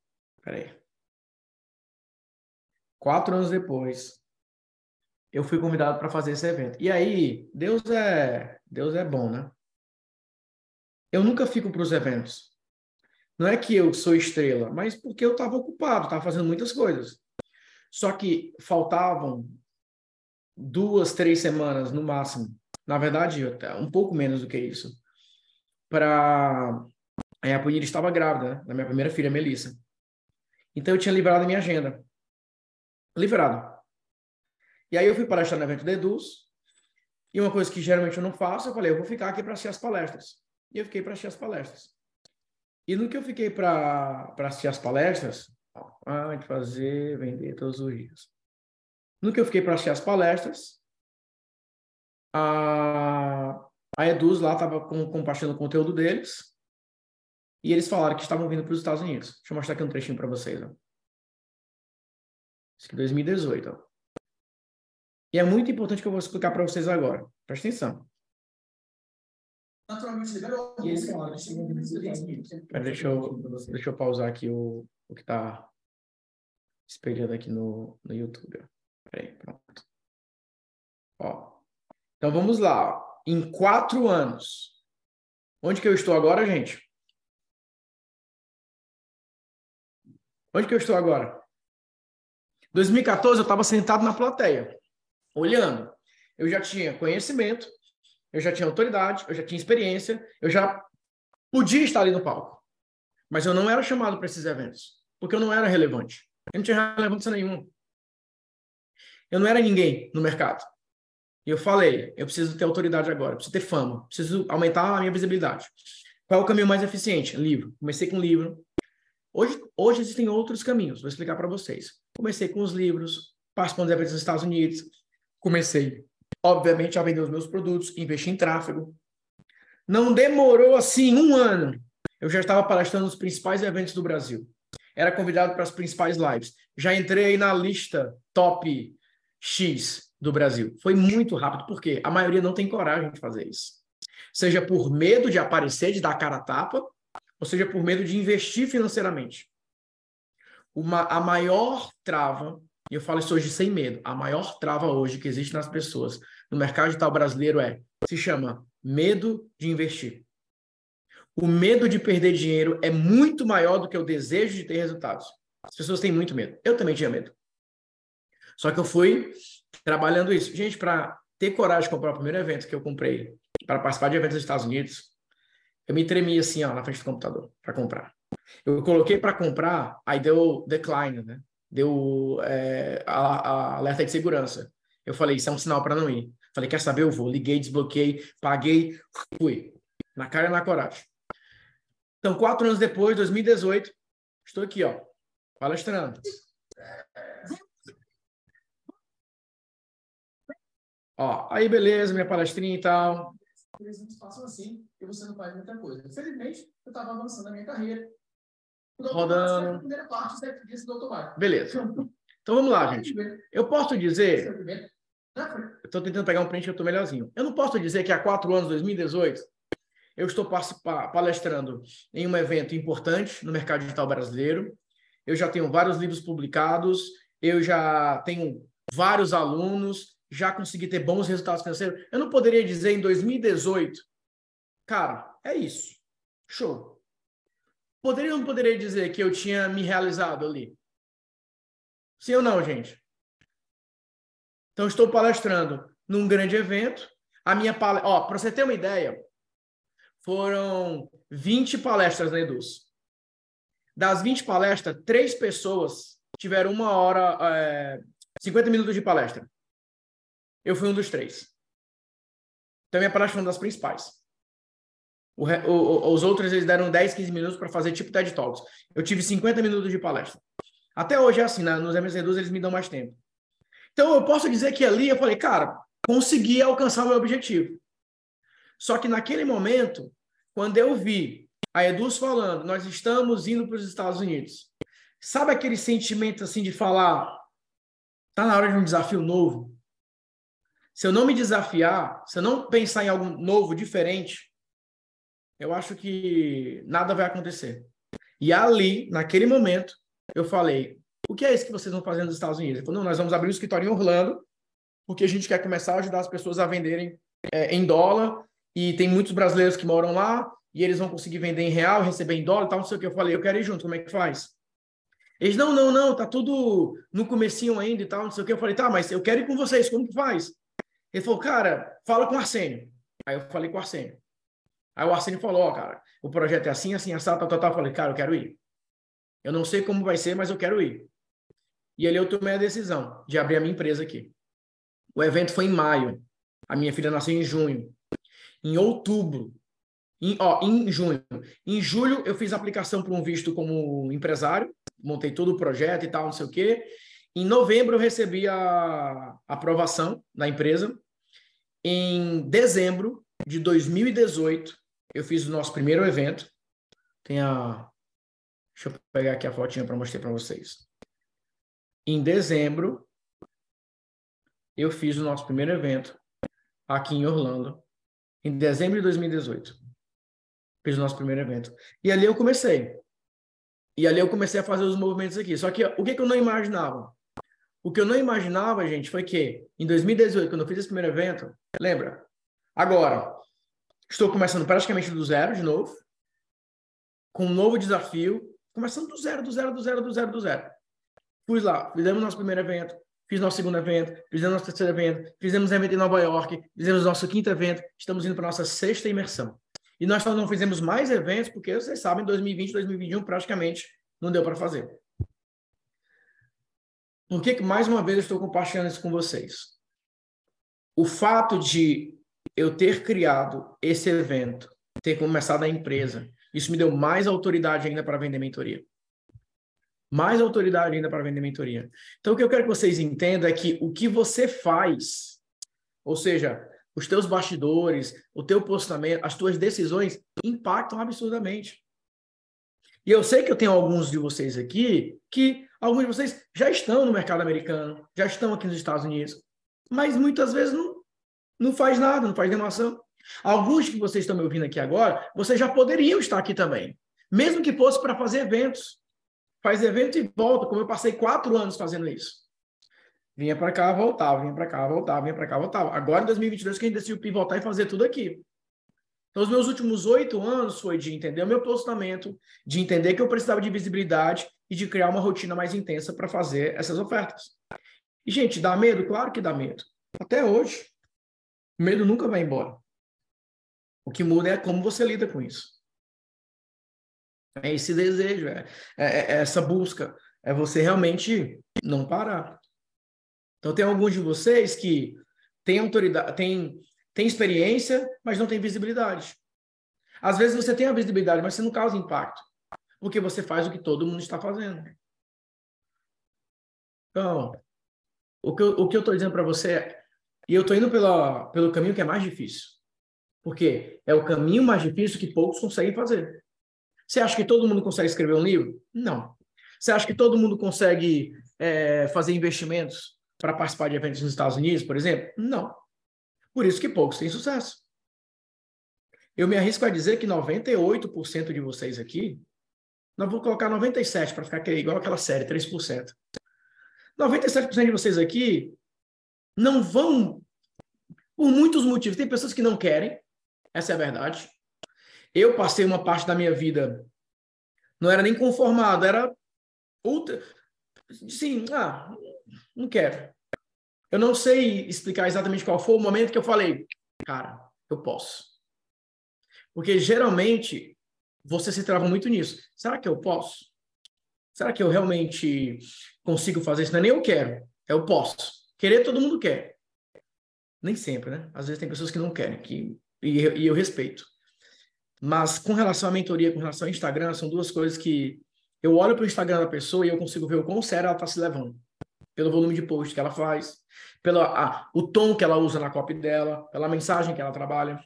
Speaker 1: Aí. Quatro anos depois, eu fui convidado para fazer esse evento. E aí, Deus é, Deus é bom, né? Eu nunca fico para os eventos. Não é que eu sou estrela, mas porque eu estava ocupado, estava fazendo muitas coisas. Só que faltavam duas, três semanas no máximo. Na verdade, um pouco menos do que isso. Para a Punira estava grávida, né? da minha primeira filha, Melissa. Então eu tinha livrado a minha agenda livrado. E aí eu fui palestrar no evento da Eduz, e uma coisa que geralmente eu não faço, eu falei, eu vou ficar aqui para assistir as palestras. E eu fiquei para assistir as palestras. E no que eu fiquei para assistir as palestras, ah, de fazer, vender todos os dias. No que eu fiquei para assistir as palestras, a, a Eduz lá estava com, compartilhando o conteúdo deles, e eles falaram que estavam vindo para os Estados Unidos. Deixa eu mostrar aqui um trechinho para vocês. Ó. Isso aqui é 2018. Ó. E é muito importante que eu vou explicar para vocês agora. Presta atenção. Naturalmente. E eles falaram que deixa eu, deixa eu pausar aqui o, o que está espelhando aqui no, no YouTube. Peraí, pronto. Ó. Então vamos lá. Em quatro anos. Onde que eu estou agora, gente? Onde que eu estou agora? 2014 eu estava sentado na plateia, olhando. Eu já tinha conhecimento, eu já tinha autoridade, eu já tinha experiência, eu já podia estar ali no palco. Mas eu não era chamado para esses eventos, porque eu não era relevante. Eu não tinha relevância nenhuma. Eu não era ninguém no mercado. E eu falei, eu preciso ter autoridade agora, preciso ter fama, preciso aumentar a minha visibilidade. Qual é o caminho mais eficiente? Livro. Comecei com livro. Hoje, hoje existem outros caminhos, vou explicar para vocês. Comecei com os livros, participando de eventos nos Estados Unidos. Comecei, obviamente, a vender os meus produtos, investir em tráfego. Não demorou assim um ano. Eu já estava palestrando nos principais eventos do Brasil. Era convidado para as principais lives. Já entrei na lista top X do Brasil. Foi muito rápido, porque a maioria não tem coragem de fazer isso. Seja por medo de aparecer, de dar cara a tapa, ou seja por medo de investir financeiramente. Uma, a maior trava, e eu falo isso hoje sem medo, a maior trava hoje que existe nas pessoas no mercado digital brasileiro é, se chama medo de investir. O medo de perder dinheiro é muito maior do que o desejo de ter resultados. As pessoas têm muito medo. Eu também tinha medo. Só que eu fui trabalhando isso. Gente, para ter coragem de comprar o primeiro evento que eu comprei, para participar de eventos nos Estados Unidos, eu me tremi assim, ó, na frente do computador, para comprar. Eu coloquei para comprar, aí deu decline, né? Deu é, a, a alerta de segurança. Eu falei, isso é um sinal para não ir. Falei, quer saber? Eu vou. Liguei, desbloqueei, paguei, fui. Na cara e na coragem. Então, quatro anos depois, 2018, estou aqui, ó, palestrando. Ó, aí beleza, minha palestrinha e tal. Eles passam assim e você não faz muita coisa. Infelizmente, eu estava avançando a minha carreira. Rodando. primeira parte desse doutorado. Beleza. Então vamos lá, gente. Eu posso dizer. Eu estou tentando pegar um print que eu estou melhorzinho. Eu não posso dizer que há quatro anos, 2018, eu estou palestrando em um evento importante no mercado digital brasileiro. Eu já tenho vários livros publicados, eu já tenho vários alunos, já consegui ter bons resultados financeiros. Eu não poderia dizer em 2018, cara, é isso. Show. Poderia ou não poderia dizer que eu tinha me realizado ali? Sim ou não, gente? Então, estou palestrando num grande evento. A minha palestra, ó, para você ter uma ideia, foram 20 palestras na Eduz. Das 20 palestras, três pessoas tiveram uma hora, é, 50 minutos de palestra. Eu fui um dos três. Então, minha palestra foi uma das principais. O, o, os outros, eles deram 10, 15 minutos para fazer tipo TED Talks. Eu tive 50 minutos de palestra. Até hoje é assim, né? nos MS Reduz eles me dão mais tempo. Então, eu posso dizer que ali eu falei, cara, consegui alcançar o meu objetivo. Só que naquele momento, quando eu vi a Eduz falando, nós estamos indo para os Estados Unidos, sabe aquele sentimento assim de falar, tá na hora de um desafio novo? Se eu não me desafiar, se eu não pensar em algo novo, diferente, eu acho que nada vai acontecer. E ali, naquele momento, eu falei: o que é isso que vocês vão fazer nos Estados Unidos? Ele falou: não, nós vamos abrir um escritório em Orlando, porque a gente quer começar a ajudar as pessoas a venderem é, em dólar e tem muitos brasileiros que moram lá e eles vão conseguir vender em real, receber em dólar e tal, não sei o que. Eu falei, eu quero ir junto, como é que faz? Eles, não, não, não, tá tudo no comecinho ainda e tal, não sei o que. Eu falei, tá, mas eu quero ir com vocês, como que faz? Ele falou, cara, fala com o Arsênio. Aí eu falei com o Arsênio. Aí o Arsênio falou, ó, oh, cara, o projeto é assim, assim, assado, tal, tal, tal. Eu falei, cara, eu quero ir. Eu não sei como vai ser, mas eu quero ir. E ali eu tomei a decisão de abrir a minha empresa aqui. O evento foi em maio. A minha filha nasceu em junho. Em outubro, em, ó, em junho. Em julho, eu fiz aplicação para um visto como empresário, montei todo o projeto e tal, não sei o quê. Em novembro, eu recebi a aprovação da empresa. Em dezembro de 2018, eu fiz o nosso primeiro evento. Tem a. Deixa eu pegar aqui a fotinha para mostrar para vocês. Em dezembro, eu fiz o nosso primeiro evento aqui em Orlando, em dezembro de 2018. Fiz o nosso primeiro evento. E ali eu comecei. E ali eu comecei a fazer os movimentos aqui. Só que o que, que eu não imaginava? O que eu não imaginava, gente, foi que em 2018, quando eu fiz esse primeiro evento, lembra? Agora, estou começando praticamente do zero de novo, com um novo desafio, começando do zero, do zero, do zero, do zero, do zero. Fui lá, fizemos nosso primeiro evento, fiz nosso segundo evento, fizemos nosso terceiro evento, fizemos evento em Nova York, fizemos nosso quinto evento, estamos indo para nossa sexta imersão. E nós não fizemos mais eventos, porque vocês sabem, 2020, 2021 praticamente não deu para fazer. Por que, que mais uma vez eu estou compartilhando isso com vocês? O fato de eu ter criado esse evento, ter começado a empresa, isso me deu mais autoridade ainda para vender mentoria mais autoridade ainda para vender mentoria. Então, o que eu quero que vocês entendam é que o que você faz, ou seja, os teus bastidores, o teu postamento, as tuas decisões impactam absurdamente. E eu sei que eu tenho alguns de vocês aqui que alguns de vocês já estão no mercado americano, já estão aqui nos Estados Unidos, mas muitas vezes não, não faz nada, não faz demonstração. Alguns que vocês estão me ouvindo aqui agora, vocês já poderiam estar aqui também. Mesmo que fosse para fazer eventos. Faz evento e volta, como eu passei quatro anos fazendo isso. Vinha para cá, voltava, vinha para cá, voltava, vinha para cá, voltava. Agora, em 2022, que a gente decidiu pivotar e fazer tudo aqui. Então, os meus últimos oito anos foi de entender o meu posicionamento, de entender que eu precisava de visibilidade e de criar uma rotina mais intensa para fazer essas ofertas. E, gente, dá medo? Claro que dá medo. Até hoje. O medo nunca vai embora. O que muda é como você lida com isso. É esse desejo, é, é, é essa busca, é você realmente não parar. Então, tem alguns de vocês que têm autoridade, têm, têm experiência, mas não têm visibilidade. Às vezes você tem a visibilidade, mas você não causa impacto, porque você faz o que todo mundo está fazendo. Então, o que eu, estou dizendo para você é, e eu estou indo pela, pelo caminho que é mais difícil. Porque é o caminho mais difícil que poucos conseguem fazer. Você acha que todo mundo consegue escrever um livro? Não. Você acha que todo mundo consegue é, fazer investimentos para participar de eventos nos Estados Unidos, por exemplo? Não. Por isso que poucos têm sucesso. Eu me arrisco a dizer que 98% de vocês aqui, não vou colocar 97% para ficar igual aquela série, 3%. 97% de vocês aqui não vão, por muitos motivos. Tem pessoas que não querem, essa é a verdade. Eu passei uma parte da minha vida, não era nem conformado, era outra. Sim, ah, não quero. Eu não sei explicar exatamente qual foi o momento que eu falei, cara, eu posso. Porque geralmente você se trava muito nisso. Será que eu posso? Será que eu realmente consigo fazer isso? Não é nem eu quero, é eu posso. Querer todo mundo quer. Nem sempre, né? Às vezes tem pessoas que não querem, que, e, e eu respeito. Mas com relação à mentoria, com relação ao Instagram, são duas coisas que eu olho para o Instagram da pessoa e eu consigo ver o quão sério ela está se levando. Pelo volume de post que ela faz, pelo a, o tom que ela usa na copy dela, pela mensagem que ela trabalha.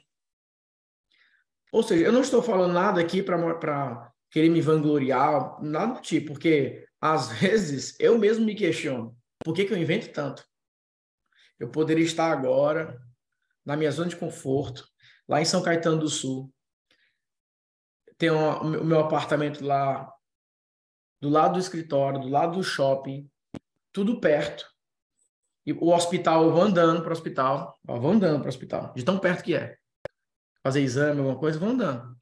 Speaker 1: Ou seja, eu não estou falando nada aqui para querer me vangloriar, nada do tipo, porque às vezes eu mesmo me questiono, por que, que eu invento tanto? Eu poderia estar agora na minha zona de conforto, lá em São Caetano do Sul, tem o meu apartamento lá do lado do escritório, do lado do shopping, tudo perto. E o hospital, eu vou andando para o hospital, eu vou andando para o hospital, de tão perto que é. Fazer exame, alguma coisa, vou andando.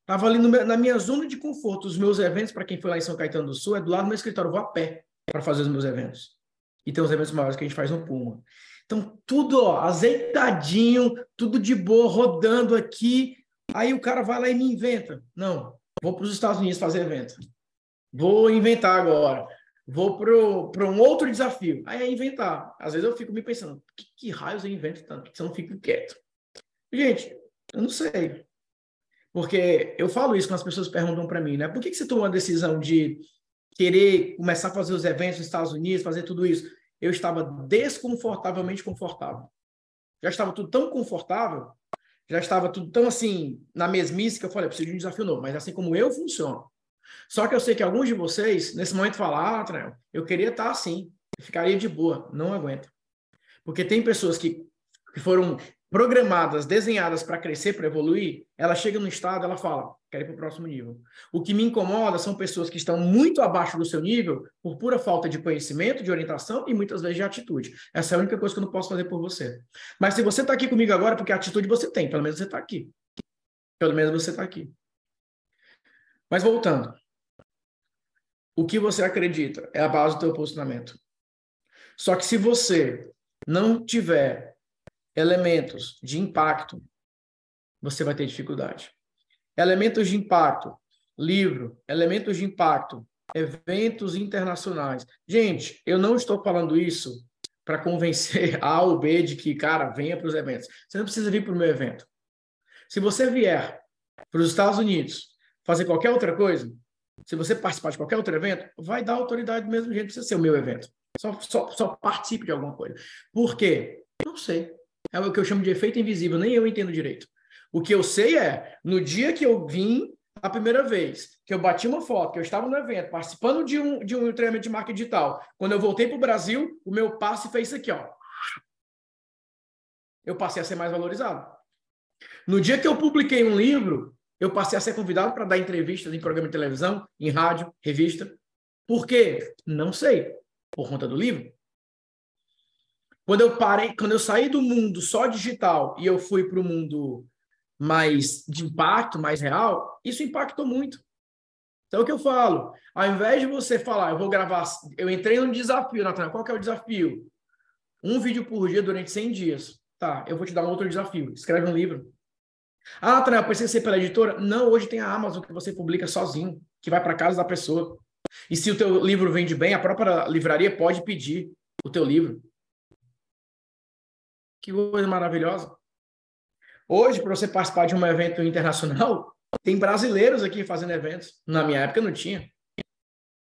Speaker 1: Estava ali no, na minha zona de conforto. Os meus eventos, para quem foi lá em São Caetano do Sul, é do lado do meu escritório. Eu vou a pé para fazer os meus eventos. E tem os eventos maiores que a gente faz no Puma. Então, tudo ó, azeitadinho, tudo de boa, rodando aqui. Aí o cara vai lá e me inventa. Não, vou para os Estados Unidos fazer evento. Vou inventar agora. Vou para um outro desafio. Aí é inventar. Às vezes eu fico me pensando, que, que raios eu invento tanto? Que você não fica quieto? Gente, eu não sei. Porque eu falo isso quando as pessoas perguntam para mim, né? Por que, que você tomou a decisão de querer começar a fazer os eventos nos Estados Unidos, fazer tudo isso? Eu estava desconfortavelmente confortável. Já estava tudo tão confortável, já estava tudo tão assim, na mesmice, que eu falei, preciso de um desafio novo, mas assim como eu funciono. Só que eu sei que alguns de vocês, nesse momento, falam, ah, eu queria estar assim, ficaria de boa. Não aguento. Porque tem pessoas que, que foram programadas, desenhadas para crescer, para evoluir, ela chega no estado, ela fala, quero ir para o próximo nível. O que me incomoda são pessoas que estão muito abaixo do seu nível por pura falta de conhecimento, de orientação e muitas vezes de atitude. Essa é a única coisa que eu não posso fazer por você. Mas se você está aqui comigo agora, porque atitude você tem, pelo menos você está aqui. Pelo menos você está aqui. Mas voltando. O que você acredita é a base do teu posicionamento. Só que se você não tiver elementos de impacto, você vai ter dificuldade. Elementos de impacto, livro, elementos de impacto, eventos internacionais. Gente, eu não estou falando isso para convencer A ou B de que, cara, venha para os eventos. Você não precisa vir para o meu evento. Se você vier para os Estados Unidos fazer qualquer outra coisa, se você participar de qualquer outro evento, vai dar autoridade do mesmo jeito, precisa ser o meu evento. Só, só, só participe de alguma coisa. Por quê? Não sei. É o que eu chamo de efeito invisível, nem eu entendo direito. O que eu sei é, no dia que eu vim a primeira vez, que eu bati uma foto, que eu estava no evento, participando de um, de um treinamento de marca digital, quando eu voltei para o Brasil, o meu passe fez isso aqui, ó. Eu passei a ser mais valorizado. No dia que eu publiquei um livro, eu passei a ser convidado para dar entrevistas em programa de televisão, em rádio, revista. Por quê? Não sei. Por conta do livro. Quando eu parei, quando eu saí do mundo só digital e eu fui para o mundo mais de impacto, mais real, isso impactou muito. Então, o que eu falo? Ao invés de você falar, eu vou gravar, eu entrei num desafio, Natan, qual que é o desafio? Um vídeo por dia durante 100 dias. Tá, eu vou te dar um outro desafio. Escreve um livro. Ah, Nathanael, precisa ser pela editora? Não, hoje tem a Amazon que você publica sozinho, que vai para casa da pessoa. E se o teu livro vende bem, a própria livraria pode pedir o teu livro. Que coisa maravilhosa. Hoje, para você participar de um evento internacional, tem brasileiros aqui fazendo eventos. Na minha época não tinha.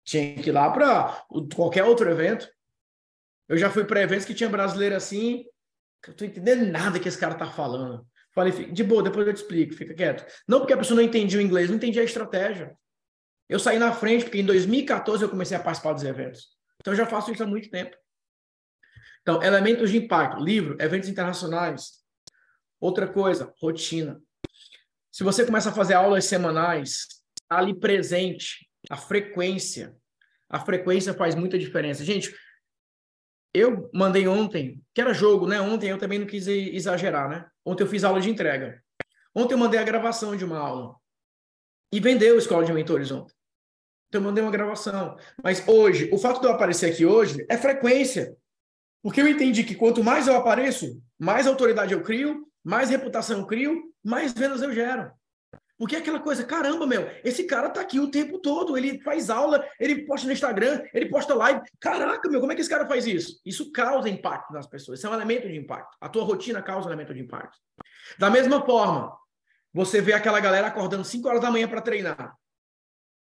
Speaker 1: Tinha que ir lá para qualquer outro evento. Eu já fui para eventos que tinha brasileiro assim, que eu tô entendendo nada que esse cara tá falando. Falei, de boa, depois eu te explico, fica quieto. Não porque a pessoa não entendia o inglês, não entendia a estratégia. Eu saí na frente porque em 2014 eu comecei a participar dos eventos. Então eu já faço isso há muito tempo. Então, elementos de impacto, livro, eventos internacionais. Outra coisa, rotina. Se você começa a fazer aulas semanais, tá ali presente, a frequência. A frequência faz muita diferença. Gente, eu mandei ontem, que era jogo, né? Ontem eu também não quis exagerar, né? Ontem eu fiz aula de entrega. Ontem eu mandei a gravação de uma aula. E vendeu a escola de mentores ontem. Então eu mandei uma gravação. Mas hoje, o fato de eu aparecer aqui hoje é frequência. Porque eu entendi que quanto mais eu apareço, mais autoridade eu crio, mais reputação eu crio, mais vendas eu gero. Porque é aquela coisa, caramba, meu, esse cara tá aqui o tempo todo, ele faz aula, ele posta no Instagram, ele posta live. Caraca, meu, como é que esse cara faz isso? Isso causa impacto nas pessoas, isso é um elemento de impacto. A tua rotina causa um elemento de impacto. Da mesma forma, você vê aquela galera acordando 5 horas da manhã para treinar.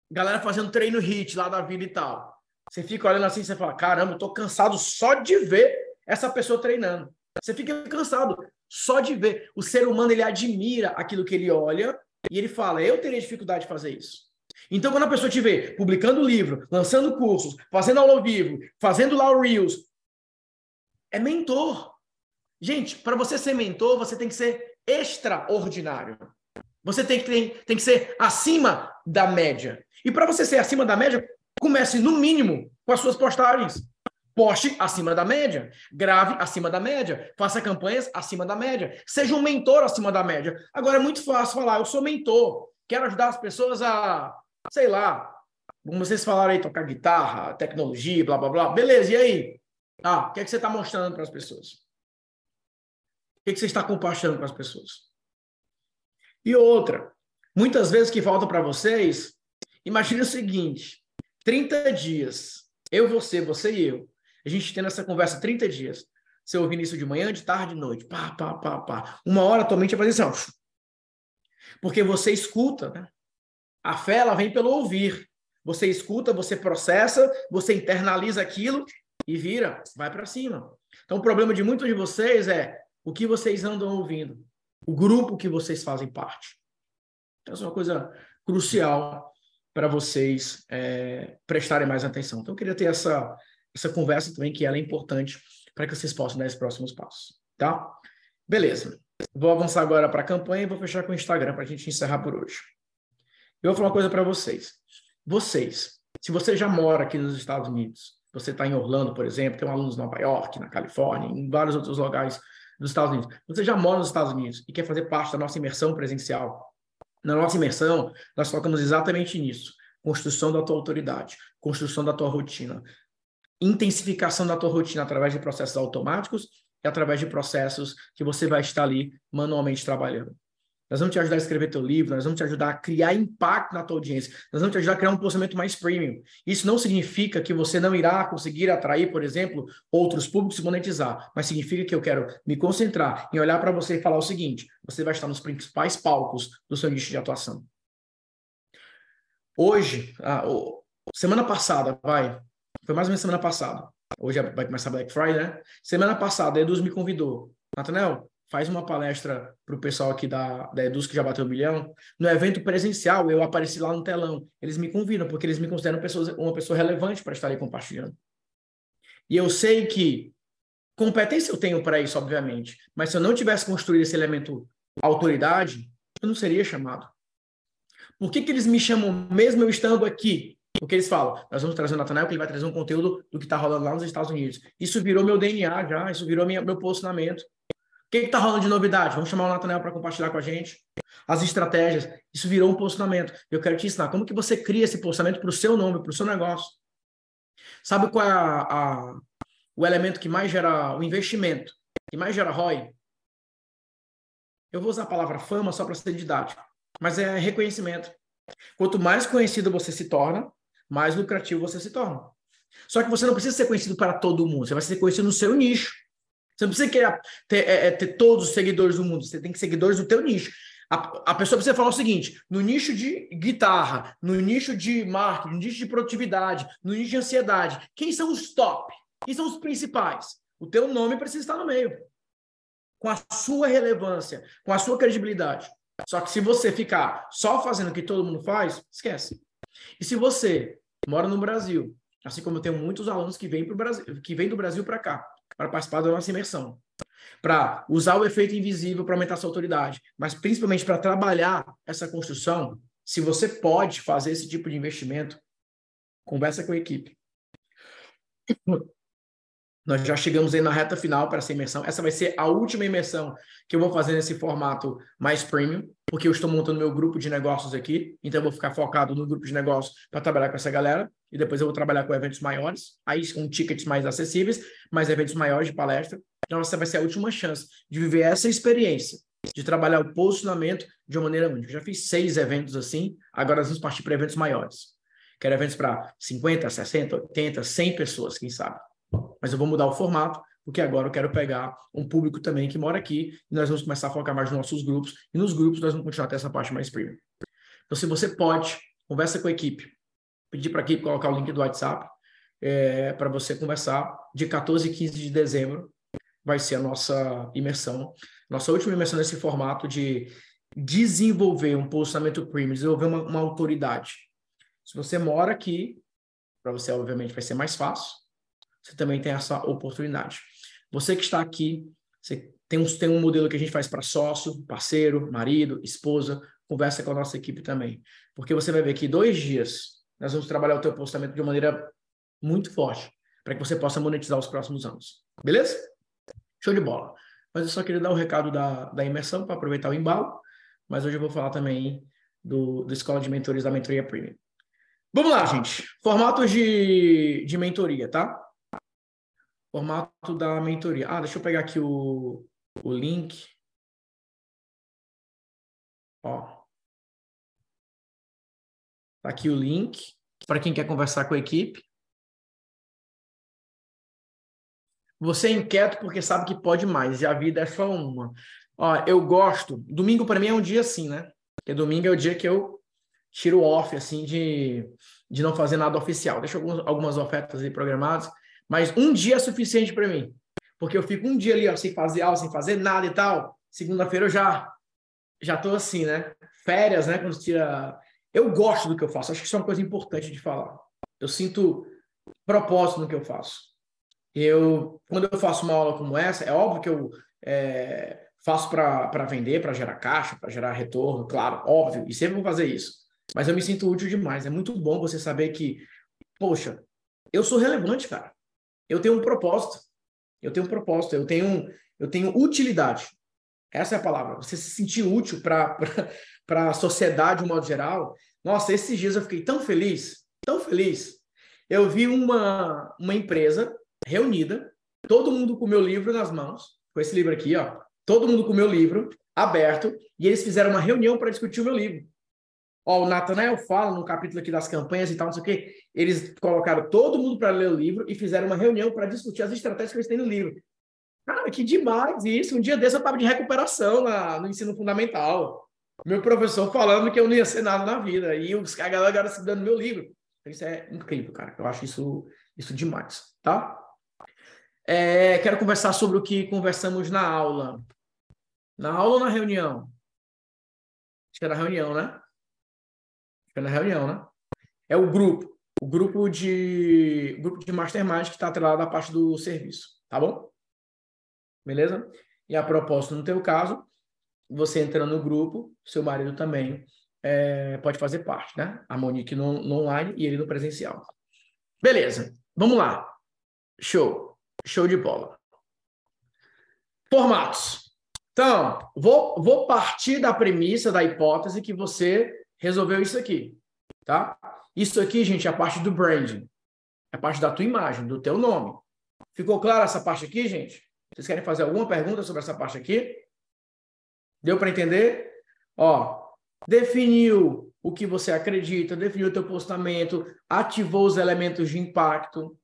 Speaker 1: Galera fazendo treino hit lá da vida e tal. Você fica olhando assim, você fala, caramba, eu tô cansado só de ver essa pessoa treinando. Você fica cansado só de ver. O ser humano, ele admira aquilo que ele olha e ele fala: Eu teria dificuldade de fazer isso. Então, quando a pessoa te vê publicando livro, lançando cursos, fazendo aula ao vivo, fazendo lá o Reels, é mentor. Gente, para você ser mentor, você tem que ser extraordinário. Você tem que, tem, tem que ser acima da média. E para você ser acima da média, comece no mínimo com as suas postagens. Poste acima da média, grave acima da média, faça campanhas acima da média, seja um mentor acima da média. Agora é muito fácil falar, eu sou mentor, quero ajudar as pessoas a, sei lá, como vocês falaram aí, tocar guitarra, tecnologia, blá blá blá. Beleza, e aí? Ah, o que, é que você está mostrando para as pessoas? O que, é que você está compartilhando com as pessoas? E outra, muitas vezes que falta para vocês, imagine o seguinte: 30 dias, eu, você, você e eu, a gente tendo essa conversa 30 dias. Você ouvindo isso de manhã, de tarde, de noite. Pá, pá, pá, pá. Uma hora tua mente vai fazer assim. Porque você escuta, né? A fé, ela vem pelo ouvir. Você escuta, você processa, você internaliza aquilo e vira, vai para cima. Então, o problema de muitos de vocês é o que vocês andam ouvindo, o grupo que vocês fazem parte. Então, isso é uma coisa crucial para vocês é, prestarem mais atenção. Então, eu queria ter essa, essa conversa também, que ela é importante para que vocês possam dar esses próximos passos, tá? Beleza. Vou avançar agora para a campanha e vou fechar com o Instagram para a gente encerrar por hoje. Eu vou falar uma coisa para vocês. Vocês, se você já mora aqui nos Estados Unidos, você está em Orlando, por exemplo, tem um aluno em Nova York, na Califórnia, em vários outros lugares dos Estados Unidos. Você já mora nos Estados Unidos e quer fazer parte da nossa imersão presencial. Na nossa imersão, nós focamos exatamente nisso. Construção da tua autoridade, construção da tua rotina, intensificação da tua rotina através de processos automáticos e através de processos que você vai estar ali manualmente trabalhando. Nós vamos te ajudar a escrever teu livro, nós vamos te ajudar a criar impacto na tua audiência, nós vamos te ajudar a criar um posicionamento mais premium. Isso não significa que você não irá conseguir atrair, por exemplo, outros públicos e monetizar, mas significa que eu quero me concentrar em olhar para você e falar o seguinte: você vai estar nos principais palcos do seu nicho de atuação. Hoje, semana passada, vai, foi mais ou menos semana passada. Hoje vai começar Black Friday, né? Semana passada, Eduz me convidou. Natanel, faz uma palestra para o pessoal aqui da, da Eduz, que já bateu um milhão. No evento presencial, eu apareci lá no telão. Eles me convidam, porque eles me consideram pessoas, uma pessoa relevante para estar ali compartilhando. E eu sei que competência eu tenho para isso, obviamente. Mas se eu não tivesse construído esse elemento autoridade, eu não seria chamado. Por que, que eles me chamam mesmo eu estando aqui? Porque eles falam, nós vamos trazer o Natanael, que ele vai trazer um conteúdo do que está rolando lá nos Estados Unidos. Isso virou meu DNA já, isso virou minha, meu posicionamento. Que está rolando de novidade? Vamos chamar o Natanael para compartilhar com a gente. As estratégias, isso virou um posicionamento. Eu quero te ensinar como que você cria esse posicionamento para o seu nome, para o seu negócio. Sabe qual é a, a, o elemento que mais gera o investimento, que mais gera ROI? Eu vou usar a palavra fama só para ser didático, mas é reconhecimento. Quanto mais conhecido você se torna, mais lucrativo você se torna. Só que você não precisa ser conhecido para todo mundo, você vai ser conhecido no seu nicho. Você não precisa querer ter, é, é, ter todos os seguidores do mundo, você tem que seguidores do teu nicho. A, a, pessoa precisa falar o seguinte: no nicho de guitarra, no nicho de marketing, no nicho de produtividade, no nicho de ansiedade, quem são os top? Quem são os principais? O teu nome precisa estar no meio. Com a sua relevância, com a sua credibilidade. Só que se você ficar só fazendo o que todo mundo faz, esquece. E se você mora no Brasil, assim como eu tenho muitos alunos que vêm, pro Brasil, que vêm do Brasil para cá, para participar da nossa imersão, para usar o efeito invisível para aumentar sua autoridade, mas principalmente para trabalhar essa construção, se você pode fazer esse tipo de investimento, conversa com a equipe. Nós já chegamos aí na reta final para essa imersão. Essa vai ser a última imersão que eu vou fazer nesse formato mais premium, porque eu estou montando meu grupo de negócios aqui. Então, eu vou ficar focado no grupo de negócios para trabalhar com essa galera. E depois eu vou trabalhar com eventos maiores, aí com tickets mais acessíveis, mais eventos maiores de palestra. Então, essa vai ser a última chance de viver essa experiência, de trabalhar o posicionamento de uma maneira única. Eu já fiz seis eventos assim, agora nós vamos partir para eventos maiores. Quero eventos para 50, 60, 80, 100 pessoas, quem sabe. Mas eu vou mudar o formato, porque agora eu quero pegar um público também que mora aqui e nós vamos começar a focar mais nos nossos grupos. E nos grupos nós vamos continuar até essa parte mais premium. Então, se você pode, conversa com a equipe. Pedir para a equipe colocar o link do WhatsApp é, para você conversar. De 14 e 15 de dezembro vai ser a nossa imersão. Nossa última imersão nesse formato de desenvolver um posicionamento premium, desenvolver uma, uma autoridade. Se você mora aqui, para você, obviamente, vai ser mais fácil você também tem essa oportunidade. Você que está aqui, você tem um, tem um modelo que a gente faz para sócio, parceiro, marido, esposa, conversa com a nossa equipe também. Porque você vai ver que dois dias nós vamos trabalhar o teu postamento de uma maneira muito forte, para que você possa monetizar os próximos anos. Beleza? Show de bola. Mas eu só queria dar o um recado da, da imersão para aproveitar o embalo, mas hoje eu vou falar também do, do Escola de Mentores da Mentoria Premium. Vamos lá, gente. Formatos de, de mentoria, tá? Formato da mentoria. Ah, deixa eu pegar aqui o, o link. Ó. Tá aqui o link para quem quer conversar com a equipe. Você é inquieto porque sabe que pode mais e a vida é só uma. Ó, eu gosto. Domingo para mim é um dia assim, né? Porque domingo é o dia que eu tiro off assim de, de não fazer nada oficial. Deixa algumas, algumas ofertas aí programadas. Mas um dia é suficiente para mim. Porque eu fico um dia ali, ó, sem fazer aula, sem fazer nada e tal. Segunda-feira eu já já tô assim, né? Férias, né? Quando tira. Eu gosto do que eu faço. Acho que isso é uma coisa importante de falar. Eu sinto propósito no que eu faço. Eu, quando eu faço uma aula como essa, é óbvio que eu é, faço para vender, para gerar caixa, para gerar retorno, claro, óbvio, e sempre vou fazer isso. Mas eu me sinto útil demais. É muito bom você saber que, poxa, eu sou relevante, cara eu tenho um propósito. Eu tenho um propósito, eu tenho, eu tenho utilidade. Essa é a palavra. Você se sentir útil para a sociedade, de um modo geral. Nossa, esses dias eu fiquei tão feliz, tão feliz. Eu vi uma, uma empresa reunida, todo mundo com o meu livro nas mãos, com esse livro aqui, ó. Todo mundo com o meu livro aberto, e eles fizeram uma reunião para discutir o meu livro. Ó, o Nathanael fala no capítulo aqui das campanhas e tal, não sei o quê. Eles colocaram todo mundo para ler o livro e fizeram uma reunião para discutir as estratégias que eles têm no livro. Cara, que demais isso. Um dia desse eu estava de recuperação na, no ensino fundamental. Meu professor falando que eu não ia ser nada na vida. E os, a galera agora se dando meu livro. Isso é incrível, cara. Eu acho isso, isso demais, tá? É, quero conversar sobre o que conversamos na aula. Na aula ou na reunião? Acho que é na reunião, né? Na reunião, né? É o grupo. O grupo de grupo de mastermind que está atrelado à parte do serviço, tá bom? Beleza? E a propósito, no teu caso, você entrando no grupo, seu marido também é, pode fazer parte, né? A Monique no, no online e ele no presencial. Beleza, vamos lá. Show, show de bola. Formatos. Então, vou, vou partir da premissa, da hipótese que você resolveu isso aqui, tá? Isso aqui, gente, é a parte do branding. É a parte da tua imagem, do teu nome. Ficou clara essa parte aqui, gente? Vocês querem fazer alguma pergunta sobre essa parte aqui? Deu para entender? Ó, definiu o que você acredita, definiu o teu postamento, ativou os elementos de impacto.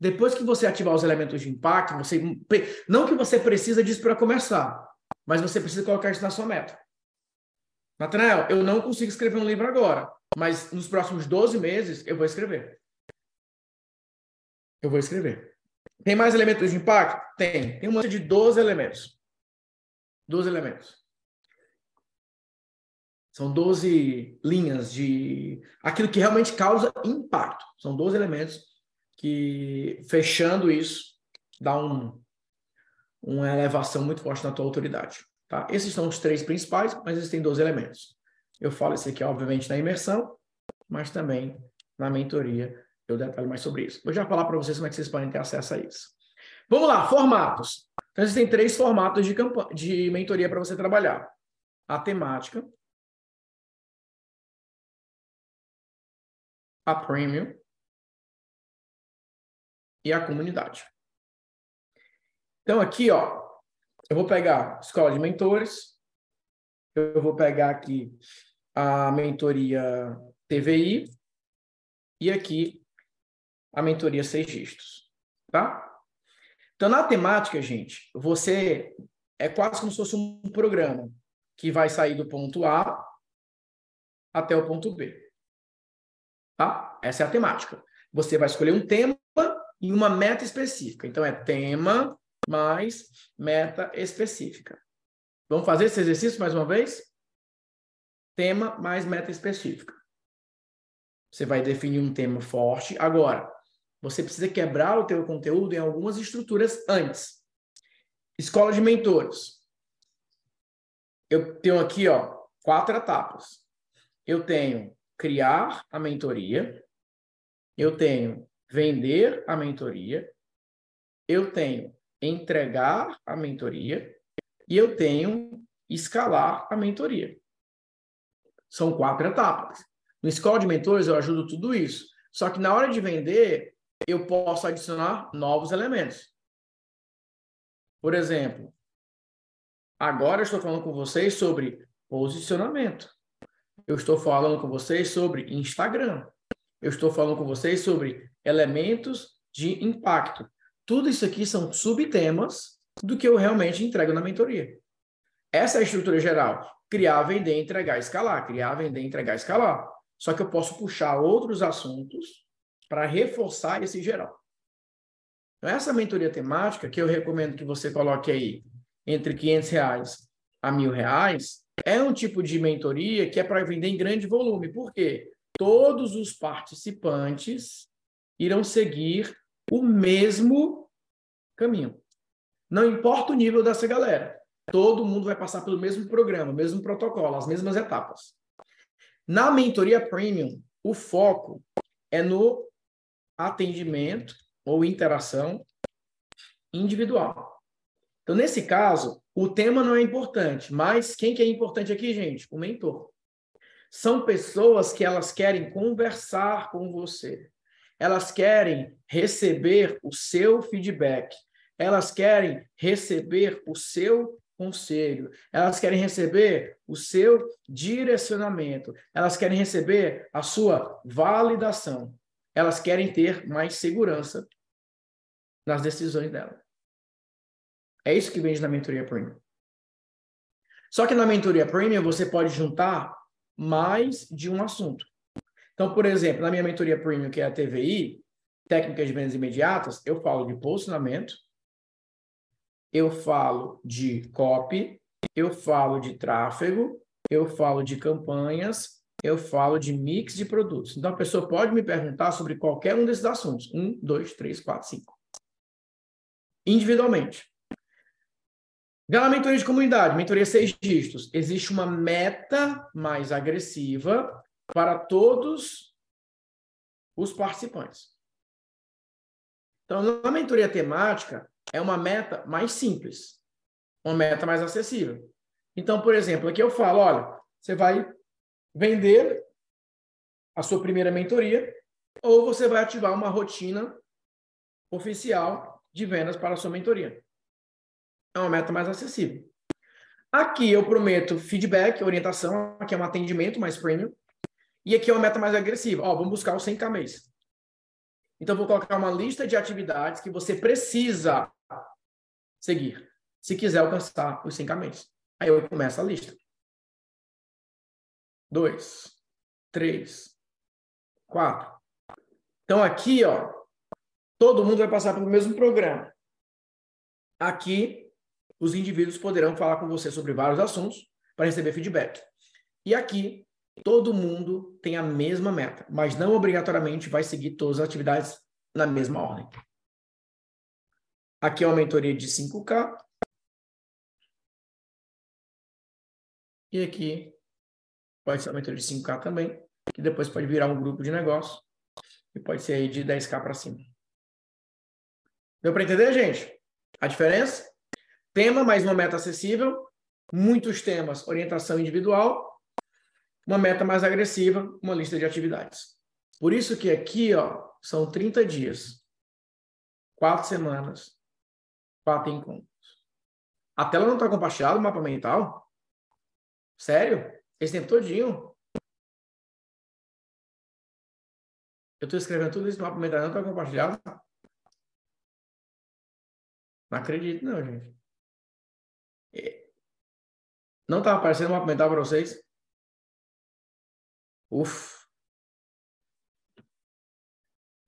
Speaker 1: Depois que você ativar os elementos de impacto, você não que você precisa disso para começar, mas você precisa colocar isso na sua meta. Natanael, eu não consigo escrever um livro agora, mas nos próximos 12 meses eu vou escrever. Eu vou escrever. Tem mais elementos de impacto? Tem. Tem uma de 12 elementos. 12 elementos. São 12 linhas de aquilo que realmente causa impacto. São 12 elementos que, fechando isso, dá um, uma elevação muito forte na tua autoridade. Tá? Esses são os três principais, mas existem 12 elementos. Eu falo isso aqui, obviamente, na imersão, mas também na mentoria eu detalho mais sobre isso. Vou já falar para vocês como é que vocês podem ter acesso a isso. Vamos lá, formatos. Então, existem três formatos de, de mentoria para você trabalhar. A temática, a premium e a comunidade. Então, aqui, ó, eu vou pegar escola de mentores, eu vou pegar aqui a mentoria TVI e aqui a mentoria seis dígitos, tá? Então, na temática, gente, você é quase como se fosse um programa que vai sair do ponto A até o ponto B. Tá? Essa é a temática. Você vai escolher um tema e uma meta específica. Então, é tema mais meta específica. Vamos fazer esse exercício mais uma vez? Tema mais meta específica. Você vai definir um tema forte. Agora, você precisa quebrar o teu conteúdo em algumas estruturas antes. Escola de mentores. Eu tenho aqui, ó, quatro etapas. Eu tenho criar a mentoria, eu tenho vender a mentoria, eu tenho entregar a mentoria e eu tenho escalar a mentoria. São quatro etapas. No Escola de Mentores eu ajudo tudo isso. Só que na hora de vender, eu posso adicionar novos elementos. Por exemplo, agora eu estou falando com vocês sobre posicionamento. Eu estou falando com vocês sobre Instagram. Eu estou falando com vocês sobre elementos de impacto. Tudo isso aqui são subtemas do que eu realmente entrego na mentoria. Essa é a estrutura geral. Criar, vender, entregar, escalar. Criar, vender, entregar, escalar. Só que eu posso puxar outros assuntos para reforçar esse geral. Então, essa mentoria temática, que eu recomendo que você coloque aí entre 500 reais a mil reais, é um tipo de mentoria que é para vender em grande volume. Por quê? Todos os participantes irão seguir o mesmo caminho. Não importa o nível dessa galera. Todo mundo vai passar pelo mesmo programa, mesmo protocolo, as mesmas etapas. Na mentoria premium, o foco é no atendimento ou interação individual. Então, nesse caso, o tema não é importante, mas quem que é importante aqui, gente? O mentor. São pessoas que elas querem conversar com você. Elas querem receber o seu feedback. Elas querem receber o seu conselho. Elas querem receber o seu direcionamento. Elas querem receber a sua validação elas querem ter mais segurança nas decisões dela. É isso que vende na mentoria premium. Só que na mentoria premium você pode juntar mais de um assunto. Então, por exemplo, na minha mentoria premium, que é a TVI, técnicas de vendas imediatas, eu falo de posicionamento, eu falo de copy, eu falo de tráfego, eu falo de campanhas eu falo de mix de produtos. Então, a pessoa pode me perguntar sobre qualquer um desses assuntos. Um, dois, três, quatro, cinco. Individualmente. Na mentoria de comunidade, mentoria seis dígitos, existe uma meta mais agressiva para todos os participantes. Então, na mentoria temática, é uma meta mais simples, uma meta mais acessível. Então, por exemplo, aqui eu falo, olha, você vai vender a sua primeira mentoria ou você vai ativar uma rotina oficial de vendas para a sua mentoria. É uma meta mais acessível. Aqui eu prometo feedback, orientação, aqui é um atendimento mais premium, e aqui é uma meta mais agressiva. Ó, vamos buscar o 100k mês. Então, vou colocar uma lista de atividades que você precisa seguir, se quiser alcançar os 100k mês. Aí eu começo a lista. Dois, três, quatro. Então, aqui, ó, todo mundo vai passar pelo mesmo programa. Aqui, os indivíduos poderão falar com você sobre vários assuntos para receber feedback. E aqui, todo mundo tem a mesma meta, mas não obrigatoriamente vai seguir todas as atividades na mesma ordem. Aqui é uma mentoria de 5K. E aqui pode ser uma mentoria de 5K também, que depois pode virar um grupo de negócio e pode ser aí de 10K para cima. Deu para entender, gente? A diferença? Tema mais uma meta acessível, muitos temas, orientação individual, uma meta mais agressiva, uma lista de atividades. Por isso que aqui, ó, são 30 dias, quatro semanas, quatro encontros. A tela não está compartilhada, o mapa mental? Sério? Esse tempo todinho? Eu estou escrevendo tudo isso no mapa mental, não está compartilhado? Não acredito, não, gente. É. Não estava aparecendo o mapa mental para vocês? Uf.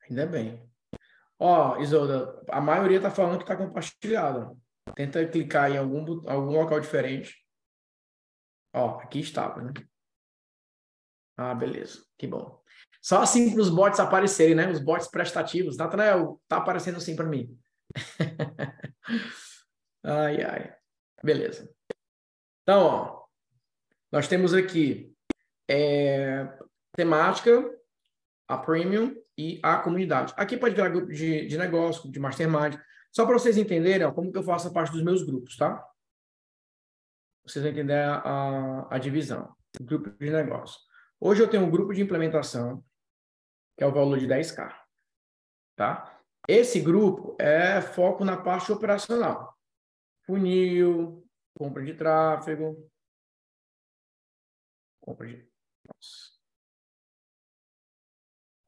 Speaker 1: Ainda bem. Ó, Isolda, a maioria está falando que está compartilhada. Tenta clicar em algum, algum local diferente. Ó, aqui estava, né? Ah, beleza. Que bom. Só assim para os bots aparecerem, né? Os bots prestativos. Natanael, tá aparecendo assim para mim. ai, ai. Beleza. Então, ó, nós temos aqui é, temática, a premium e a comunidade. Aqui pode virar grupo de, de negócio, de mastermind. Só para vocês entenderem ó, como que eu faço a parte dos meus grupos, tá? Vocês vão entender a, a, a divisão. Grupo de negócio. Hoje eu tenho um grupo de implementação, que é o valor de 10K. Tá? Esse grupo é foco na parte operacional. Funil, compra de tráfego, compra de nossa.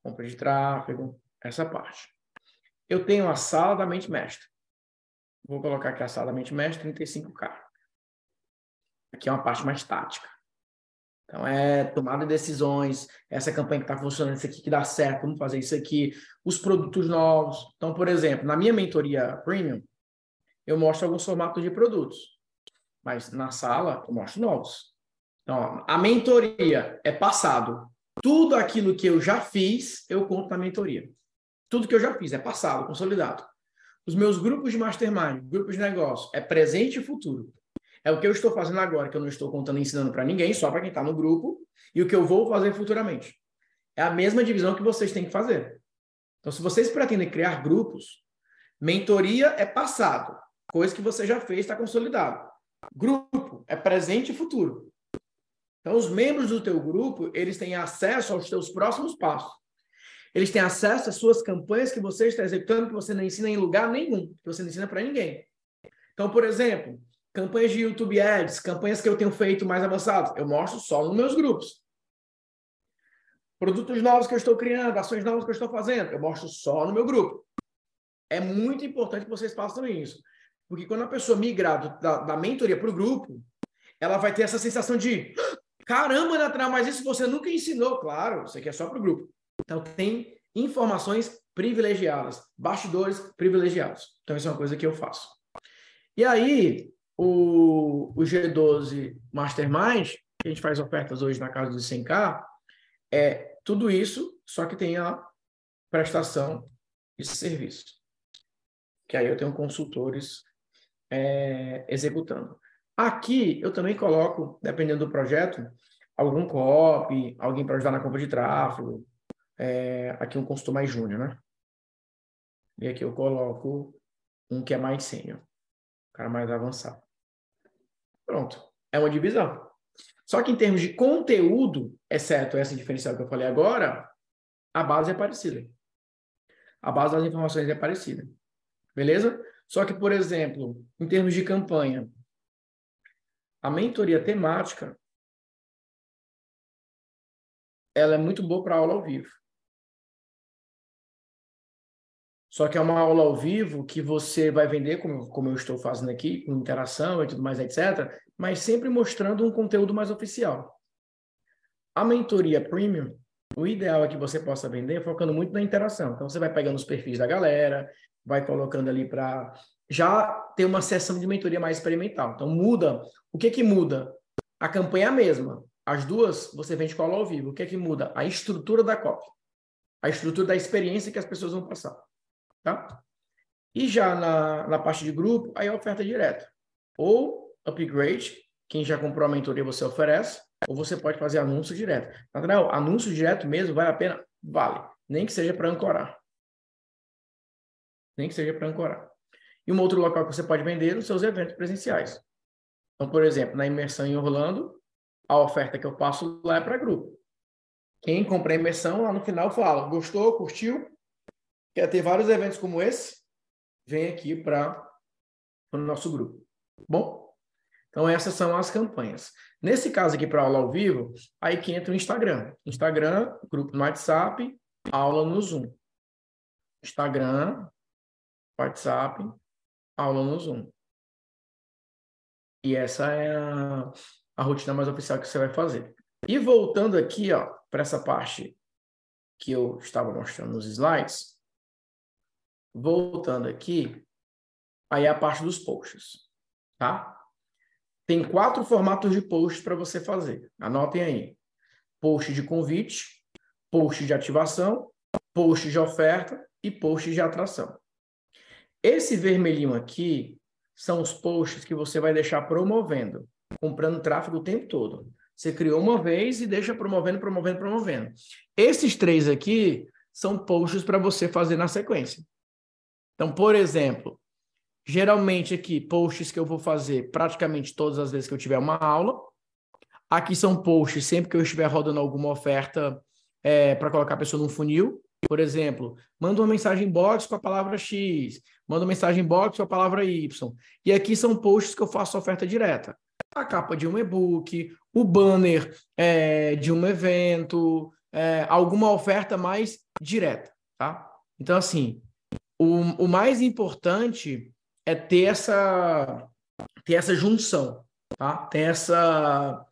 Speaker 1: Compra de tráfego, essa parte. Eu tenho a sala da mente mestre. Vou colocar aqui a sala da mente mestre, 35K. Aqui é uma parte mais tática. Então, é tomada de decisões, essa campanha que está funcionando, isso aqui que dá certo, vamos fazer isso aqui, os produtos novos. Então, por exemplo, na minha mentoria premium, eu mostro alguns formatos de produtos, mas na sala eu mostro novos. Então, a mentoria é passado. Tudo aquilo que eu já fiz, eu conto na mentoria. Tudo que eu já fiz é passado, consolidado. Os meus grupos de mastermind, grupos de negócio, é presente e futuro. É o que eu estou fazendo agora, que eu não estou contando e ensinando para ninguém, só para quem está no grupo, e o que eu vou fazer futuramente. É a mesma divisão que vocês têm que fazer. Então, se vocês pretendem criar grupos, mentoria é passado, coisa que você já fez, está consolidado. Grupo é presente e futuro. Então, os membros do teu grupo, eles têm acesso aos teus próximos passos. Eles têm acesso às suas campanhas que você está executando, que você não ensina em lugar nenhum, que você não ensina para ninguém. Então, por exemplo, campanhas de YouTube Ads, campanhas que eu tenho feito mais avançadas, eu mostro só nos meus grupos. Produtos novos que eu estou criando, ações novas que eu estou fazendo, eu mostro só no meu grupo. É muito importante que vocês façam isso. Porque quando a pessoa migrar da, da mentoria para o grupo, ela vai ter essa sensação de Caramba, Natan, mas isso você nunca ensinou. Claro, isso aqui é só para o grupo. Então, tem informações privilegiadas, bastidores privilegiados. Então, isso é uma coisa que eu faço. E aí, o, o G12 Mastermind, que a gente faz ofertas hoje na casa dos 100K, é tudo isso, só que tem a prestação de serviço. Que aí eu tenho consultores é, executando. Aqui eu também coloco, dependendo do projeto, algum copy, alguém para ajudar na compra de tráfego. É, aqui um consultor mais júnior, né? E aqui eu coloco um que é mais sênior, cara mais avançado. Pronto, é uma divisão. Só que em termos de conteúdo, exceto essa diferencial que eu falei agora, a base é parecida. A base das informações é parecida. Beleza? Só que, por exemplo, em termos de campanha, a mentoria temática ela é muito boa para aula ao vivo. Só que é uma aula ao vivo que você vai vender, como, como eu estou fazendo aqui, com interação e tudo mais, etc., mas sempre mostrando um conteúdo mais oficial. A mentoria premium, o ideal é que você possa vender focando muito na interação. Então, você vai pegando os perfis da galera, vai colocando ali para já ter uma sessão de mentoria mais experimental. Então, muda. O que que muda? A campanha é a mesma. As duas, você vende com aula ao vivo. O que que muda? A estrutura da cópia. A estrutura da experiência que as pessoas vão passar. Tá? E já na, na parte de grupo, aí é oferta direta. Ou upgrade, quem já comprou a mentoria você oferece, ou você pode fazer anúncio direto. Nathanael, anúncio direto mesmo vale a pena? Vale. Nem que seja para ancorar. Nem que seja para ancorar. E um outro local que você pode vender nos seus eventos presenciais. Então, por exemplo, na imersão em Orlando, a oferta que eu passo lá é para grupo. Quem compra a imersão, lá no final fala, gostou, curtiu, quer ter vários eventos como esse, vem aqui para o nosso grupo. Bom? Então, essas são as campanhas. Nesse caso aqui, para aula ao vivo, aí que entra o Instagram. Instagram, grupo no WhatsApp, aula no Zoom. Instagram, WhatsApp, aula no Zoom. E essa é a, a rotina mais oficial que você vai fazer. E voltando aqui, ó, para essa parte que eu estava mostrando nos slides, voltando aqui, aí é a parte dos posts, tá? Tem quatro formatos de posts para você fazer. Anotem aí. Post de convite, post de ativação, post de oferta e post de atração. Esse vermelhinho aqui são os posts que você vai deixar promovendo, comprando tráfego o tempo todo. Você criou uma vez e deixa promovendo, promovendo, promovendo. Esses três aqui são posts para você fazer na sequência. Então, por exemplo, geralmente aqui, posts que eu vou fazer praticamente todas as vezes que eu tiver uma aula. Aqui são posts sempre que eu estiver rodando alguma oferta é, para colocar a pessoa num funil. Por exemplo, manda uma mensagem box com a palavra X, manda mensagem box com a palavra Y. E aqui são posts que eu faço oferta direta. A capa de um e-book, o banner é, de um evento, é, alguma oferta mais direta, tá? Então, assim, o, o mais importante é ter essa, ter essa junção, tá? Ter essa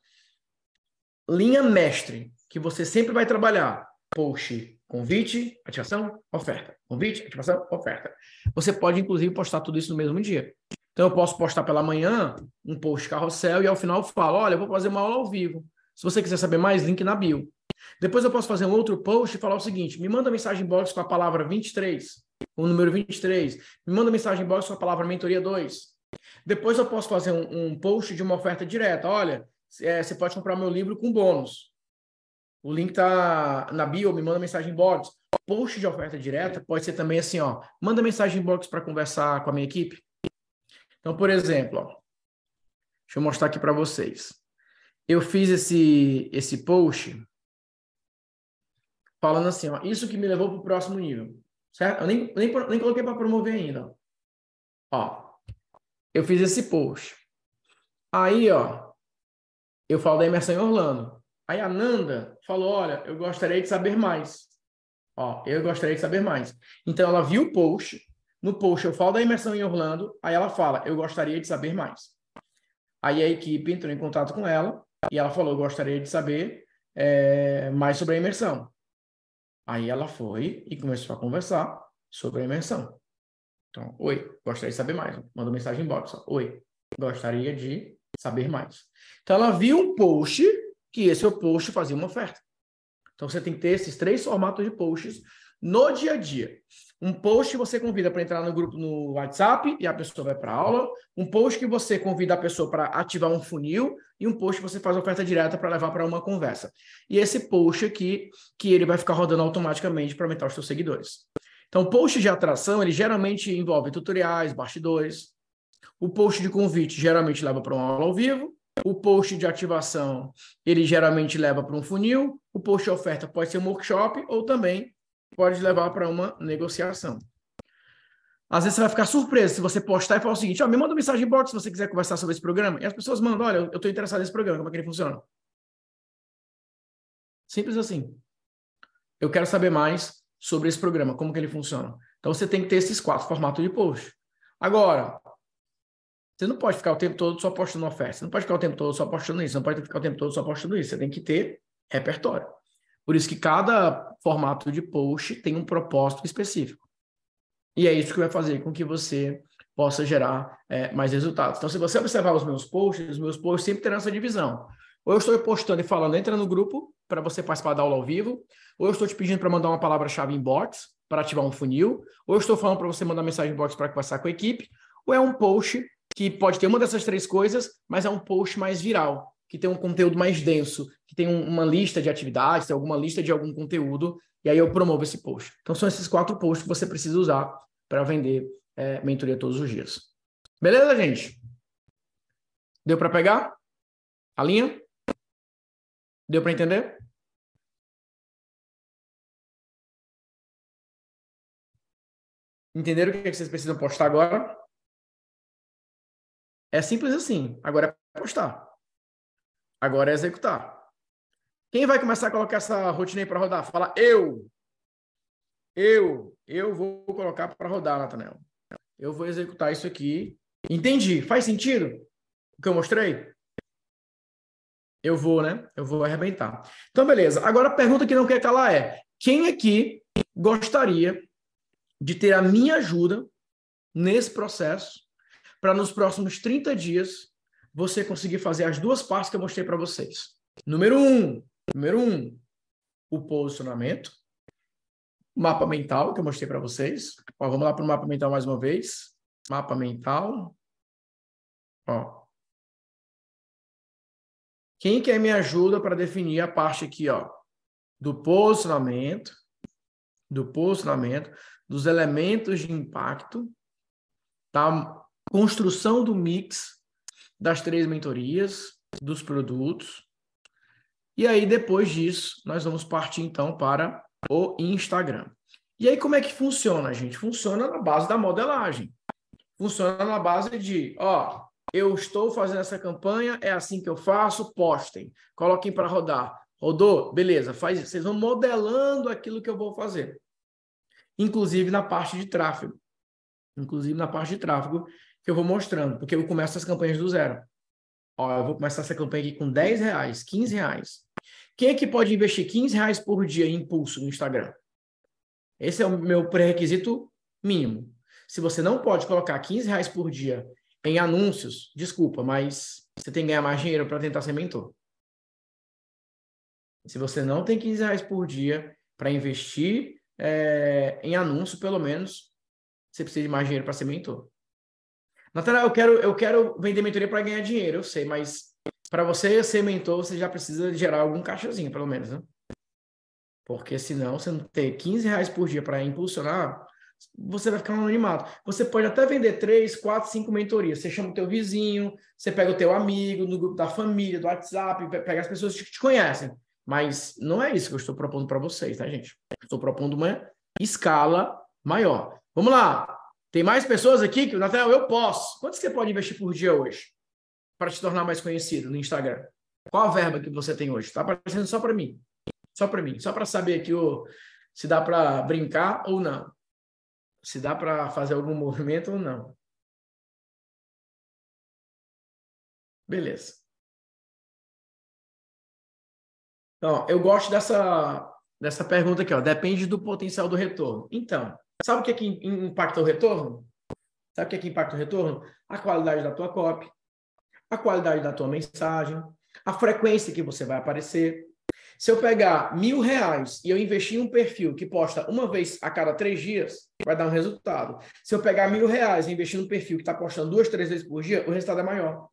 Speaker 1: linha mestre que você sempre vai trabalhar. Post, convite, ativação, oferta. Convite, ativação, oferta. Você pode, inclusive, postar tudo isso no mesmo dia. Então, eu posso postar pela manhã um post carrossel e ao final eu falo, olha, eu vou fazer uma aula ao vivo. Se você quiser saber mais, link na bio. Depois eu posso fazer um outro post e falar o seguinte, me manda mensagem box com a palavra 23 o número 23. Me manda mensagem box com a palavra mentoria 2. Depois eu posso fazer um, um post de uma oferta direta. Olha, é, você pode comprar meu livro com bônus. O link tá na bio, me manda mensagem box. Post de oferta direta pode ser também assim, ó. Manda mensagem box para conversar com a minha equipe. Então, por exemplo, ó, deixa eu mostrar aqui para vocês. Eu fiz esse esse post falando assim, ó, isso que me levou para o próximo nível. Certo? Eu nem, nem, nem coloquei para promover ainda. Ó, eu fiz esse post. Aí, ó, eu falo da imersão em Orlando. Aí a Nanda falou: Olha, eu gostaria de saber mais. Ó, eu gostaria de saber mais. Então ela viu o post. No post eu falo da imersão em Orlando. Aí ela fala: Eu gostaria de saber mais. Aí a equipe entrou em contato com ela e ela falou: Eu gostaria de saber é, mais sobre a imersão. Aí ela foi e começou a conversar sobre a imersão. Então, oi, gostaria de saber mais. Manda mensagem inbox. Oi, gostaria de saber mais. Então, ela viu um post que esse post fazia uma oferta. Então, você tem que ter esses três formatos de posts no dia a dia. Um post você convida para entrar no grupo no WhatsApp e a pessoa vai para aula. Um post que você convida a pessoa para ativar um funil e um post que você faz oferta direta para levar para uma conversa. E esse post aqui que ele vai ficar rodando automaticamente para aumentar os seus seguidores. Então, post de atração, ele geralmente envolve tutoriais, bastidores. O post de convite geralmente leva para uma aula ao vivo. O post de ativação, ele geralmente leva para um funil. O post de oferta pode ser um workshop ou também pode levar para uma negociação. Às vezes você vai ficar surpreso se você postar e falar o seguinte: oh, me manda uma mensagem em box se você quiser conversar sobre esse programa. E as pessoas mandam: olha, eu estou interessado nesse programa, como é que ele funciona? Simples assim. Eu quero saber mais sobre esse programa, como que ele funciona. Então você tem que ter esses quatro formatos de post. Agora, você não pode ficar o tempo todo só postando oferta. Você não pode ficar o tempo todo só postando isso. Você não pode ficar o tempo todo só postando isso. Você tem que ter repertório. Por isso que cada formato de post tem um propósito específico. E é isso que vai fazer com que você possa gerar é, mais resultados. Então, se você observar os meus posts, os meus posts sempre terão essa divisão. Ou eu estou postando e falando, entra no grupo para você participar da aula ao vivo, ou eu estou te pedindo para mandar uma palavra-chave em box para ativar um funil, ou eu estou falando para você mandar mensagem em box para conversar com a equipe, ou é um post que pode ter uma dessas três coisas, mas é um post mais viral que tem um conteúdo mais denso, que tem um, uma lista de atividades, tem alguma lista de algum conteúdo, e aí eu promovo esse post. Então são esses quatro posts que você precisa usar para vender é, mentoria todos os dias. Beleza, gente? Deu para pegar? A linha? Deu para entender? Entenderam o que vocês precisam postar agora? É simples assim. Agora é postar. Agora é executar. Quem vai começar a colocar essa rotina aí para rodar? Fala eu. Eu. Eu vou colocar para rodar, Natanel. Eu vou executar isso aqui. Entendi. Faz sentido o que eu mostrei? Eu vou, né? Eu vou arrebentar. Então, beleza. Agora a pergunta que não quer calar é: quem aqui gostaria de ter a minha ajuda nesse processo para nos próximos 30 dias você conseguir fazer as duas partes que eu mostrei para vocês. Número um, número um, o posicionamento, mapa mental que eu mostrei para vocês. Ó, vamos lá para o mapa mental mais uma vez. Mapa mental. Ó. Quem quer me ajuda para definir a parte aqui, ó, do posicionamento, do posicionamento, dos elementos de impacto, da construção do mix das três mentorias, dos produtos. E aí, depois disso, nós vamos partir então para o Instagram. E aí, como é que funciona, gente? Funciona na base da modelagem. Funciona na base de, ó, eu estou fazendo essa campanha, é assim que eu faço, postem, coloquem para rodar. Rodou? Beleza, faz isso. Vocês vão modelando aquilo que eu vou fazer. Inclusive na parte de tráfego. Inclusive na parte de tráfego, que eu vou mostrando, porque eu começo as campanhas do zero. Ó, eu vou começar essa campanha aqui com 10 reais, 15 reais. Quem é que pode investir 15 reais por dia em impulso no Instagram? Esse é o meu pré-requisito mínimo. Se você não pode colocar 15 reais por dia em anúncios, desculpa, mas você tem que ganhar mais dinheiro para tentar ser mentor. Se você não tem 15 reais por dia para investir é, em anúncio, pelo menos, você precisa de mais dinheiro para ser mentor. Natanael, eu quero, eu quero vender mentoria para ganhar dinheiro, eu sei, mas para você ser mentor, você já precisa gerar algum caixazinho, pelo menos, né? Porque senão, você não ter 15 reais por dia para impulsionar, você vai ficar no anonimato. Você pode até vender 3, 4, 5 mentorias. Você chama o teu vizinho, você pega o teu amigo no grupo da família, do WhatsApp, pega as pessoas que te conhecem. Mas não é isso que eu estou propondo para vocês, tá, gente? Estou propondo uma escala maior. Vamos lá. Tem mais pessoas aqui que, Nathanael, eu posso. Quanto você pode investir por dia hoje para te tornar mais conhecido no Instagram? Qual a verba que você tem hoje? Está aparecendo só para mim. Só para mim. Só para saber aqui o, se dá para brincar ou não. Se dá para fazer algum movimento ou não. Beleza. Então, eu gosto dessa, dessa pergunta aqui, ó. Depende do potencial do retorno. Então, Sabe o que, é que impacta o retorno? Sabe o que, é que impacta o retorno? A qualidade da tua copy, a qualidade da tua mensagem, a frequência que você vai aparecer. Se eu pegar mil reais e eu investir em um perfil que posta uma vez a cada três dias, vai dar um resultado. Se eu pegar mil reais e investir num perfil que está postando duas, três vezes por dia, o resultado é maior.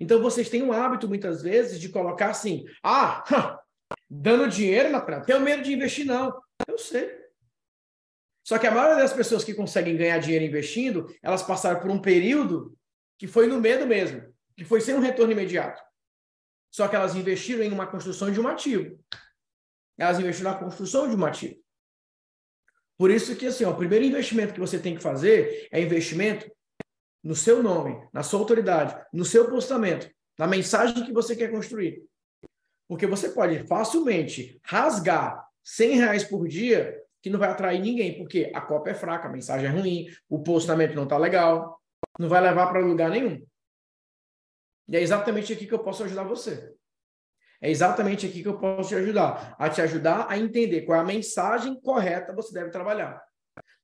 Speaker 1: Então vocês têm um hábito, muitas vezes, de colocar assim: ah, dando dinheiro na praia, tenho medo de investir, não. Eu sei. Só que a maioria das pessoas que conseguem ganhar dinheiro investindo, elas passaram por um período que foi no medo mesmo, que foi sem um retorno imediato. Só que elas investiram em uma construção de um ativo. Elas investiram na construção de um ativo. Por isso que assim, ó, o primeiro investimento que você tem que fazer é investimento no seu nome, na sua autoridade, no seu postamento, na mensagem que você quer construir. Porque você pode facilmente rasgar 100 reais por dia que não vai atrair ninguém, porque a cópia é fraca, a mensagem é ruim, o postamento não está legal, não vai levar para lugar nenhum. E é exatamente aqui que eu posso ajudar você. É exatamente aqui que eu posso te ajudar. A te ajudar a entender qual é a mensagem correta você deve trabalhar.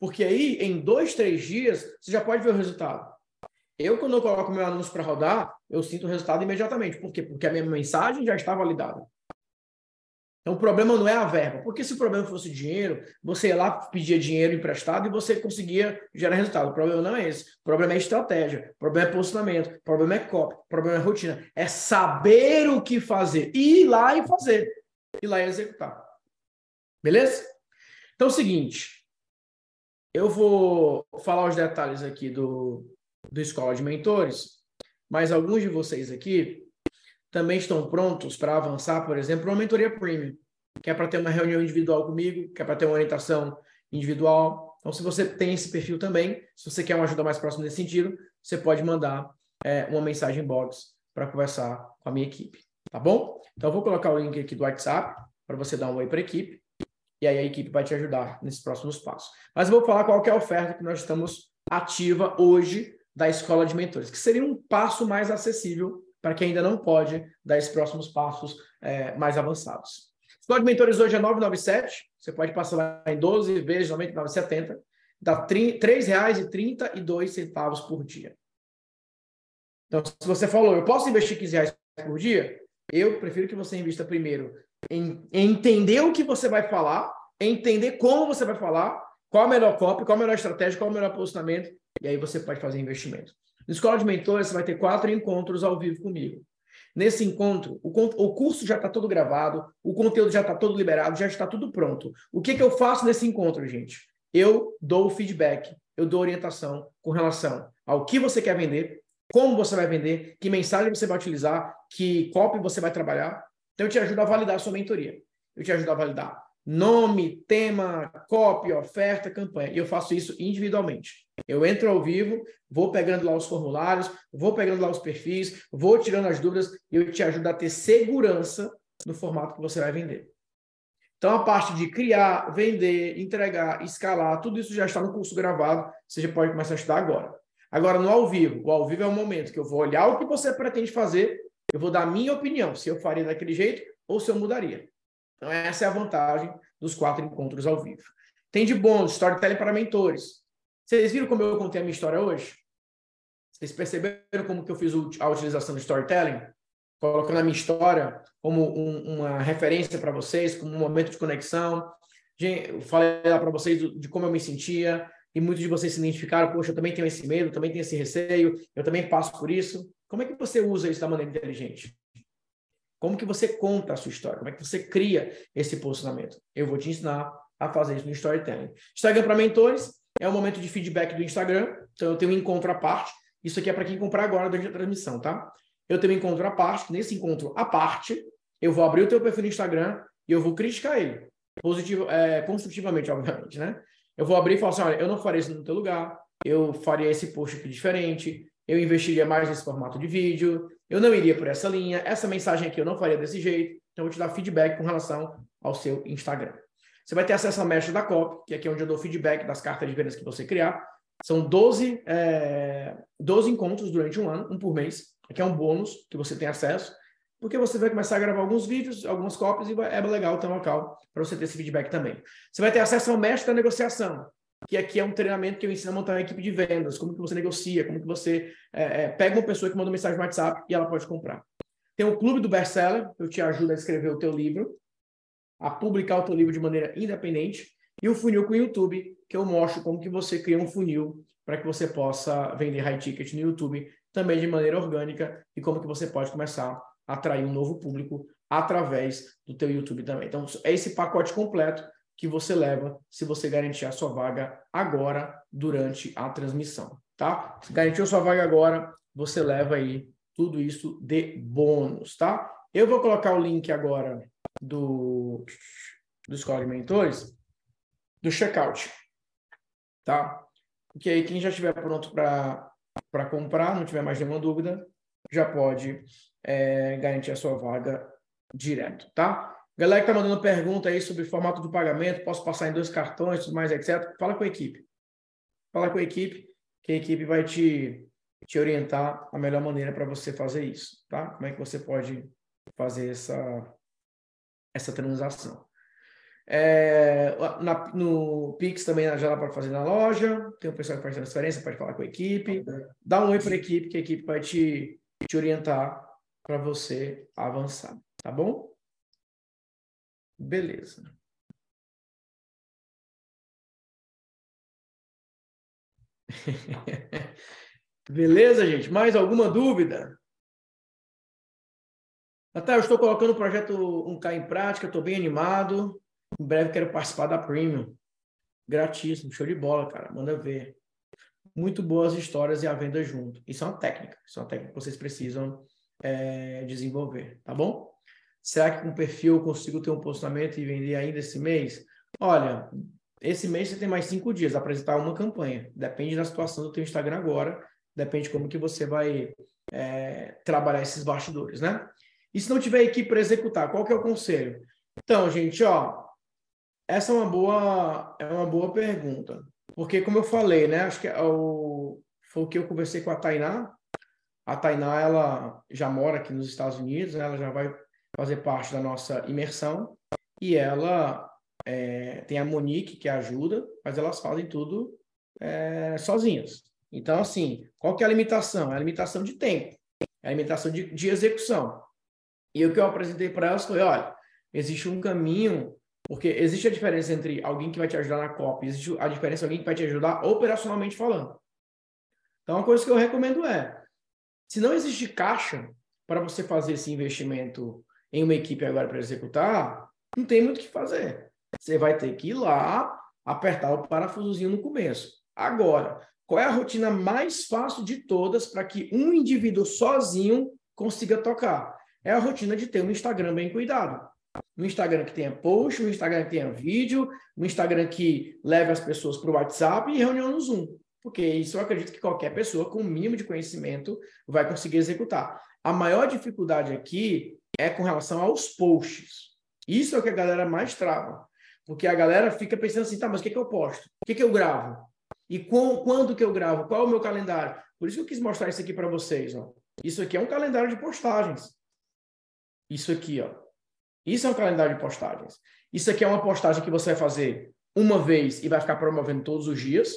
Speaker 1: Porque aí, em dois, três dias, você já pode ver o resultado. Eu, quando eu coloco meu anúncio para rodar, eu sinto o resultado imediatamente. Por quê? Porque a minha mensagem já está validada. Então, o problema não é a verba. Porque se o problema fosse dinheiro, você ia lá, pedia dinheiro emprestado e você conseguia gerar resultado. O problema não é esse. O problema é estratégia. O problema é posicionamento. O problema é copy. O problema é rotina. É saber o que fazer. Ir lá e fazer. Ir lá e executar. Beleza? Então, é o seguinte. Eu vou falar os detalhes aqui do, do Escola de Mentores, mas alguns de vocês aqui também estão prontos para avançar, por exemplo, uma mentoria premium, que é para ter uma reunião individual comigo, que é para ter uma orientação individual. Então, se você tem esse perfil também, se você quer uma ajuda mais próxima nesse sentido, você pode mandar é, uma mensagem box para conversar com a minha equipe, tá bom? Então, eu vou colocar o link aqui do WhatsApp para você dar um oi para a equipe, e aí a equipe vai te ajudar nesses próximos passos. Mas eu vou falar qual é a oferta que nós estamos ativa hoje da escola de mentores, que seria um passo mais acessível para quem ainda não pode dar esses próximos passos é, mais avançados. O de mentores hoje é 997, você pode passar em 12 vezes 99,70, dá R$ 3,32 por dia. Então, se você falou, eu posso investir 15 reais por dia, eu prefiro que você invista primeiro em, em entender o que você vai falar, entender como você vai falar, qual a melhor copy, qual a melhor estratégia, qual o melhor posicionamento, e aí você pode fazer investimento. Na Escola de Mentores, você vai ter quatro encontros ao vivo comigo. Nesse encontro, o, o curso já está todo gravado, o conteúdo já está todo liberado, já está tudo pronto. O que, que eu faço nesse encontro, gente? Eu dou feedback, eu dou orientação com relação ao que você quer vender, como você vai vender, que mensagem você vai utilizar, que copy você vai trabalhar. Então, eu te ajudo a validar a sua mentoria. Eu te ajudo a validar nome, tema, copy, oferta, campanha. E eu faço isso individualmente. Eu entro ao vivo, vou pegando lá os formulários, vou pegando lá os perfis, vou tirando as dúvidas e eu te ajudo a ter segurança no formato que você vai vender. Então, a parte de criar, vender, entregar, escalar, tudo isso já está no curso gravado. Você já pode começar a estudar agora. Agora, no ao vivo. O ao vivo é o momento que eu vou olhar o que você pretende fazer, eu vou dar a minha opinião, se eu faria daquele jeito ou se eu mudaria. Então, essa é a vantagem dos quatro encontros ao vivo. Tem de bônus, storytelling para mentores. Vocês viram como eu contei a minha história hoje? Vocês perceberam como que eu fiz a utilização do storytelling? Colocando a minha história como um, uma referência para vocês, como um momento de conexão. Eu falei para vocês de como eu me sentia, e muitos de vocês se identificaram, poxa, eu também tenho esse medo, também tenho esse receio, eu também passo por isso. Como é que você usa isso da maneira inteligente? Como que você conta a sua história? Como é que você cria esse posicionamento? Eu vou te ensinar a fazer isso no Storytelling. Instagram para mentores é o momento de feedback do Instagram. Então, eu tenho um encontro à parte. Isso aqui é para quem comprar agora durante a transmissão, tá? Eu tenho um encontro à parte. Nesse encontro à parte, eu vou abrir o teu perfil no Instagram e eu vou criticar ele. Positivo, é, construtivamente, obviamente, né? Eu vou abrir e falar assim, olha, eu não faria isso no teu lugar, eu faria esse post aqui diferente, eu investiria mais nesse formato de vídeo, eu não iria por essa linha, essa mensagem aqui eu não faria desse jeito, então eu vou te dar feedback com relação ao seu Instagram. Você vai ter acesso à mestre da COP, que aqui é onde eu dou feedback das cartas de vendas que você criar. São 12, é, 12 encontros durante um ano, um por mês. Aqui é um bônus que você tem acesso, porque você vai começar a gravar alguns vídeos, algumas cópias, e é legal ter um local para você ter esse feedback também. Você vai ter acesso ao mestre da negociação, que aqui é um treinamento que eu ensino a montar uma equipe de vendas, como que você negocia, como que você é, é, pega uma pessoa que manda uma mensagem no WhatsApp e ela pode comprar. Tem o Clube do Bestseller, eu te ajudo a escrever o teu livro. A publicar o teu livro de maneira independente, e o funil com o YouTube, que eu mostro como que você cria um funil para que você possa vender high ticket no YouTube também de maneira orgânica e como que você pode começar a atrair um novo público através do teu YouTube também. Então, é esse pacote completo que você leva se você garantir a sua vaga agora durante a transmissão, tá? Se garantiu a sua vaga agora, você leva aí tudo isso de bônus, tá? Eu vou colocar o link agora do do Escola de Mentores do checkout, tá? Porque aí quem já estiver pronto para comprar, não tiver mais nenhuma dúvida, já pode é, garantir a sua vaga direto, tá? Galera que tá mandando pergunta aí sobre formato de pagamento, posso passar em dois cartões, tudo mais, etc. Fala com a equipe. Fala com a equipe, que a equipe vai te, te orientar a melhor maneira para você fazer isso, tá? Como é que você pode fazer essa, essa transação. É, na, no Pix também já dá para fazer na loja. Tem um pessoal que faz transferência, pode falar com a equipe. Dá um oi para a equipe, que a equipe vai te, te orientar para você avançar. Tá bom? Beleza. Beleza, gente? Mais alguma dúvida? Até eu estou colocando o projeto 1K em prática, estou bem animado. Em breve quero participar da Premium. Gratíssimo, show de bola, cara. Manda ver. Muito boas histórias e a venda junto. Isso é uma técnica. Isso é uma técnica que vocês precisam é, desenvolver, tá bom? Será que com perfil eu consigo ter um posicionamento e vender ainda esse mês? Olha, esse mês você tem mais cinco dias apresentar uma campanha. Depende da situação do teu Instagram agora. Depende como que você vai é, trabalhar esses bastidores, né? E se não tiver equipe para executar, qual que é o conselho? Então, gente, ó, essa é uma boa, é uma boa pergunta. Porque, como eu falei, né? Acho que é o, foi o que eu conversei com a Tainá. A Tainá, ela já mora aqui nos Estados Unidos, né? ela já vai fazer parte da nossa imersão. E ela é, tem a Monique, que ajuda, mas elas fazem tudo é, sozinhas. Então, assim, qual que é a limitação? É a limitação de tempo, é a limitação de, de execução. E o que eu apresentei para elas foi, olha, existe um caminho porque existe a diferença entre alguém que vai te ajudar na copy, existe a diferença de alguém que vai te ajudar operacionalmente falando. Então, uma coisa que eu recomendo é, se não existe caixa para você fazer esse investimento em uma equipe agora para executar, não tem muito o que fazer. Você vai ter que ir lá, apertar o parafusozinho no começo. Agora, qual é a rotina mais fácil de todas para que um indivíduo sozinho consiga tocar? É a rotina de ter um Instagram bem cuidado um Instagram que tenha post, um Instagram que tenha vídeo, um Instagram que leve as pessoas para o WhatsApp e reunião no Zoom. Porque isso eu acredito que qualquer pessoa com o mínimo de conhecimento vai conseguir executar. A maior dificuldade aqui é com relação aos posts. Isso é o que a galera mais trava. Porque a galera fica pensando assim, tá, mas o que, que eu posto? O que, que eu gravo? E com, quando que eu gravo? Qual é o meu calendário? Por isso que eu quis mostrar isso aqui para vocês. Ó. Isso aqui é um calendário de postagens. Isso aqui, ó. Isso é um calendário de postagens. Isso aqui é uma postagem que você vai fazer uma vez e vai ficar promovendo todos os dias.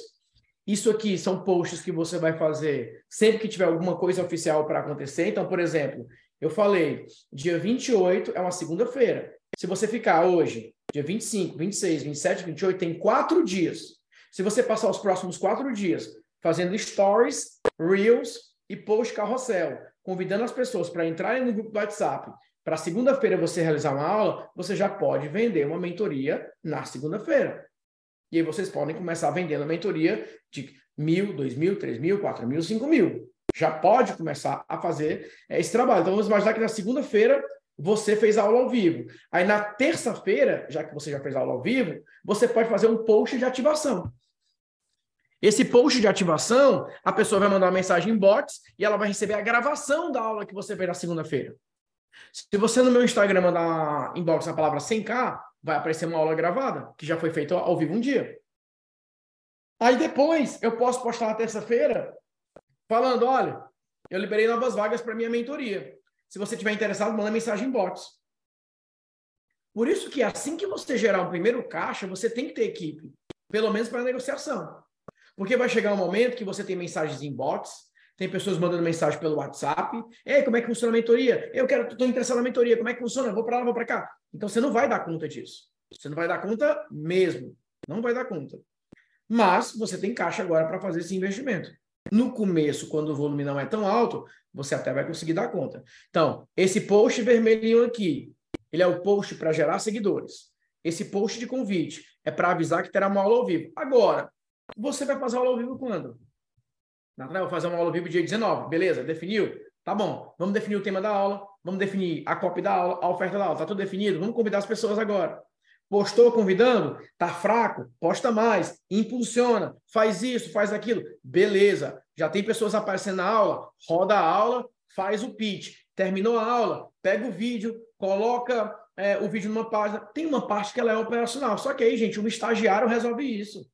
Speaker 1: Isso aqui são posts que você vai fazer sempre que tiver alguma coisa oficial para acontecer. Então, por exemplo, eu falei, dia 28 é uma segunda-feira. Se você ficar hoje, dia 25, 26, 27, 28, tem quatro dias. Se você passar os próximos quatro dias fazendo stories, reels e post carrossel, convidando as pessoas para entrarem no grupo do WhatsApp para segunda-feira você realizar uma aula, você já pode vender uma mentoria na segunda-feira. E aí vocês podem começar vendendo a mentoria de mil, dois mil, três mil, quatro mil, cinco mil. Já pode começar a fazer é, esse trabalho. Então vamos imaginar que na segunda-feira você fez aula ao vivo. Aí na terça-feira, já que você já fez aula ao vivo, você pode fazer um post de ativação. Esse post de ativação, a pessoa vai mandar uma mensagem em box e ela vai receber a gravação da aula que você fez na segunda-feira. Se você no meu Instagram mandar inbox a palavra 100k, vai aparecer uma aula gravada, que já foi feita ao vivo um dia. Aí depois eu posso postar na terça-feira falando: olha, eu liberei novas vagas para minha mentoria. Se você tiver interessado, manda mensagem inbox. Por isso que assim que você gerar o primeiro caixa, você tem que ter equipe, pelo menos para negociação. Porque vai chegar um momento que você tem mensagens inbox, tem pessoas mandando mensagem pelo WhatsApp. Ei, como é que funciona a mentoria? Eu quero, estou interessado na mentoria, como é que funciona? Vou para lá, vou para cá. Então você não vai dar conta disso. Você não vai dar conta mesmo. Não vai dar conta. Mas você tem caixa agora para fazer esse investimento. No começo, quando o volume não é tão alto, você até vai conseguir dar conta. Então, esse post vermelhinho aqui, ele é o post para gerar seguidores. Esse post de convite é para avisar que terá uma aula ao vivo. Agora, você vai fazer aula ao vivo quando? Nathanael, vou fazer uma aula vivo dia 19. Beleza, definiu? Tá bom. Vamos definir o tema da aula, vamos definir a cópia da aula, a oferta da aula. Tá tudo definido? Vamos convidar as pessoas agora. Postou convidando? Tá fraco? Posta mais, impulsiona, faz isso, faz aquilo. Beleza. Já tem pessoas aparecendo na aula? Roda a aula, faz o pitch. Terminou a aula, pega o vídeo, coloca é, o vídeo numa página. Tem uma parte que ela é operacional. Só que aí, gente, um estagiário resolve isso.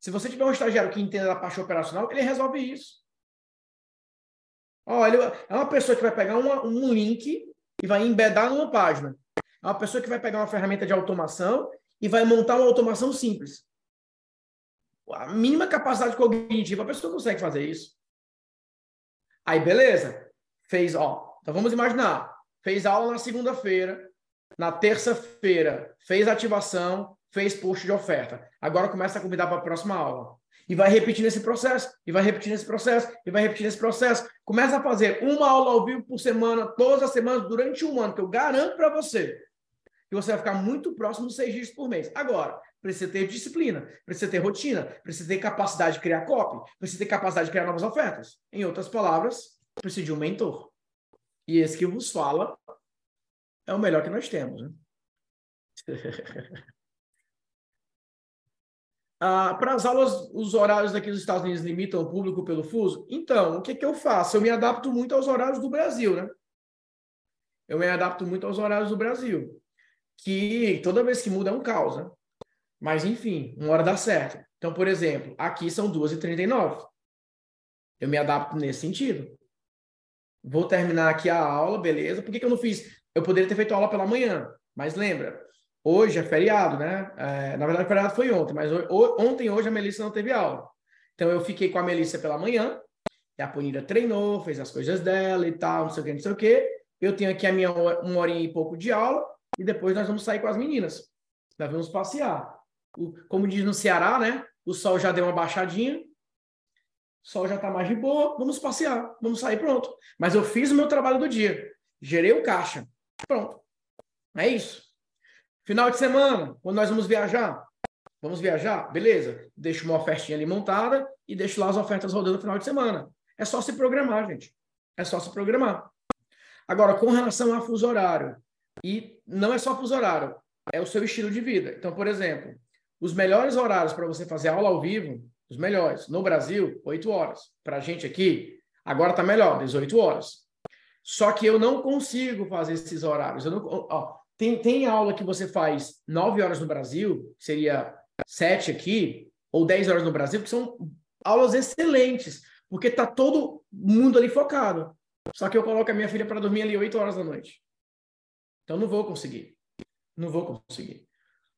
Speaker 1: Se você tiver um estagiário que entenda da parte operacional, ele resolve isso. Olha, é uma pessoa que vai pegar uma, um link e vai embedar numa página. É uma pessoa que vai pegar uma ferramenta de automação e vai montar uma automação simples. A mínima capacidade cognitiva, a pessoa consegue fazer isso. Aí, beleza. Fez, ó. Então vamos imaginar fez aula na segunda-feira, na terça-feira fez ativação, fez post de oferta. Agora começa a convidar para a próxima aula. E vai repetir esse processo, e vai repetir esse processo, e vai repetir esse processo. Começa a fazer uma aula ao vivo por semana, todas as semanas, durante um ano, que eu garanto para você que você vai ficar muito próximo dos seis dias por mês. Agora, precisa ter disciplina, precisa ter rotina, precisa ter capacidade de criar copy, precisa ter capacidade de criar novas ofertas. Em outras palavras, precisa de um mentor. E esse que vos fala é o melhor que nós temos. Né? ah, Para as aulas, os horários daqui dos Estados Unidos limitam o público pelo fuso? Então, o que, que eu faço? Eu me adapto muito aos horários do Brasil, né? Eu me adapto muito aos horários do Brasil. Que toda vez que muda é um caos, né? Mas, enfim, uma hora dá certo. Então, por exemplo, aqui são 2h39. Eu me adapto nesse sentido. Vou terminar aqui a aula, beleza. Por que, que eu não fiz? Eu poderia ter feito aula pela manhã, mas lembra, hoje é feriado, né? É, na verdade, o feriado foi ontem, mas ontem, hoje, a Melissa não teve aula. Então, eu fiquei com a Melissa pela manhã, a Ponira treinou, fez as coisas dela e tal, não sei o que, não sei o que. Eu tenho aqui a minha uma horinha e pouco de aula, e depois nós vamos sair com as meninas. Nós vamos passear. O, como diz no Ceará, né? O sol já deu uma baixadinha, o sol já está mais de boa, vamos passear, vamos sair, pronto. Mas eu fiz o meu trabalho do dia, gerei o caixa, pronto. É isso. Final de semana, quando nós vamos viajar, vamos viajar, beleza? Deixo uma ofertinha ali montada e deixo lá as ofertas rodando no final de semana. É só se programar, gente. É só se programar. Agora, com relação a fuso horário, e não é só fuso horário, é o seu estilo de vida. Então, por exemplo, os melhores horários para você fazer aula ao vivo os melhores. No Brasil, 8 horas. Para a gente aqui, agora está melhor, 18 horas. Só que eu não consigo fazer esses horários. Eu não, ó, tem, tem aula que você faz 9 horas no Brasil, seria 7 aqui, ou 10 horas no Brasil, que são aulas excelentes, porque está todo mundo ali focado. Só que eu coloco a minha filha para dormir ali 8 horas da noite. Então não vou conseguir. Não vou conseguir.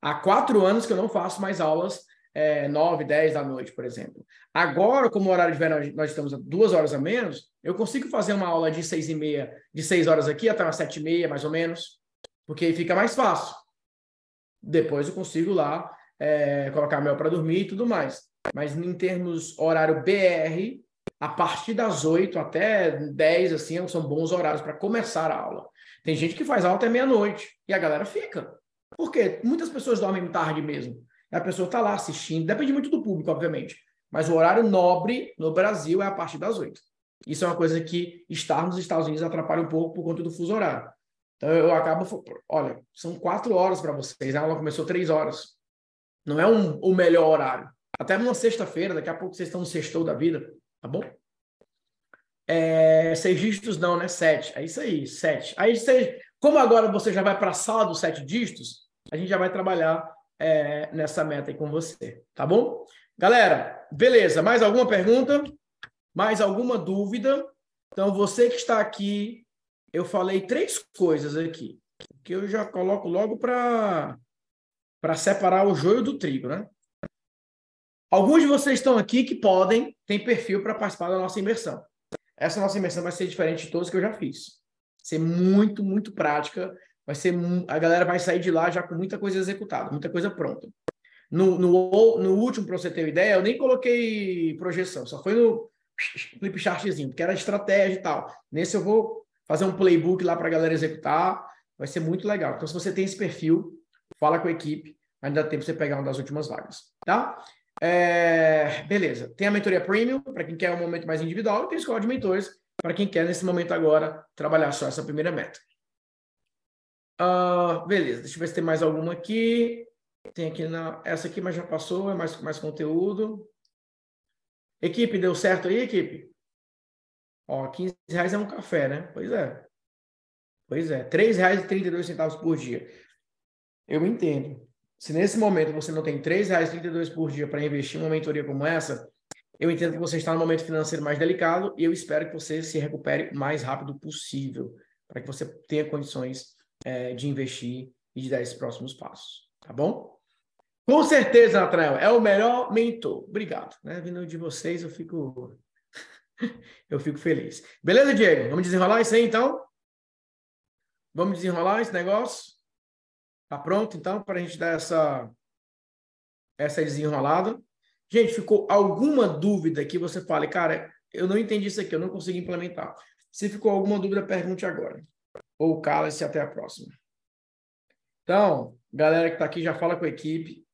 Speaker 1: Há quatro anos que eu não faço mais aulas é, 9, 10 da noite, por exemplo. Agora, como o horário de verão nós estamos duas horas a menos, eu consigo fazer uma aula de seis e meia, de seis horas aqui até umas sete e meia, mais ou menos, porque aí fica mais fácil. Depois eu consigo lá é, colocar mel para dormir e tudo mais. Mas em termos horário BR, a partir das 8 até 10, assim, são bons horários para começar a aula. Tem gente que faz aula até meia-noite e a galera fica. Por quê? Muitas pessoas dormem tarde mesmo a pessoa está lá assistindo. Depende muito do público, obviamente. Mas o horário nobre no Brasil é a partir das oito. Isso é uma coisa que estar nos Estados Unidos atrapalha um pouco por conta do fuso horário. Então eu acabo, olha, são quatro horas para vocês. A aula começou três horas. Não é um, o melhor horário. Até numa sexta-feira, daqui a pouco vocês estão no sextou da vida, tá bom? É, seis dígitos não, né? Sete. É isso aí, sete. Aí, seis, como agora você já vai para a sala dos sete dígitos, a gente já vai trabalhar é, nessa meta aí com você, tá bom? Galera, beleza. Mais alguma pergunta? Mais alguma dúvida? Então, você que está aqui, eu falei três coisas aqui, que eu já coloco logo para para separar o joio do trigo, né? Alguns de vocês estão aqui que podem, tem perfil para participar da nossa imersão. Essa nossa imersão vai ser diferente de todas que eu já fiz. Vai ser muito, muito prática. Vai ser a galera vai sair de lá já com muita coisa executada, muita coisa pronta. No, no, no último, para você ter uma ideia, eu nem coloquei projeção, só foi no flip chartzinho, porque era estratégia e tal. Nesse eu vou fazer um playbook lá para a galera executar. Vai ser muito legal. Então, se você tem esse perfil, fala com a equipe. Ainda dá tempo de você pegar uma das últimas vagas, tá? É, beleza. Tem a mentoria premium, para quem quer um momento mais individual, e tem a escola de mentores, para quem quer, nesse momento agora, trabalhar só essa primeira meta. Uh, beleza, deixa eu ver se tem mais alguma aqui. Tem aqui na. Essa aqui, mas já passou, é mais, mais conteúdo. Equipe, deu certo aí, equipe? Ó, 15 reais é um café, né? Pois é. Pois é. R$ 3,32 por dia. Eu entendo. Se nesse momento você não tem R$ 3,32 por dia para investir em uma mentoria como essa, eu entendo que você está no momento financeiro mais delicado e eu espero que você se recupere o mais rápido possível para que você tenha condições é, de investir e de dar esses próximos passos. Tá bom? Com certeza, Natrael, é o melhor mentor. Obrigado. Né? Vindo de vocês, eu fico eu fico feliz. Beleza, Diego? Vamos desenrolar isso aí, então? Vamos desenrolar esse negócio? Tá pronto, então, para a gente dar essa, essa desenrolada? Gente, ficou alguma dúvida que você fale, cara, eu não entendi isso aqui, eu não consegui implementar. Se ficou alguma dúvida, pergunte agora. Ou cala-se até a próxima. Então, galera que está aqui, já fala com a equipe.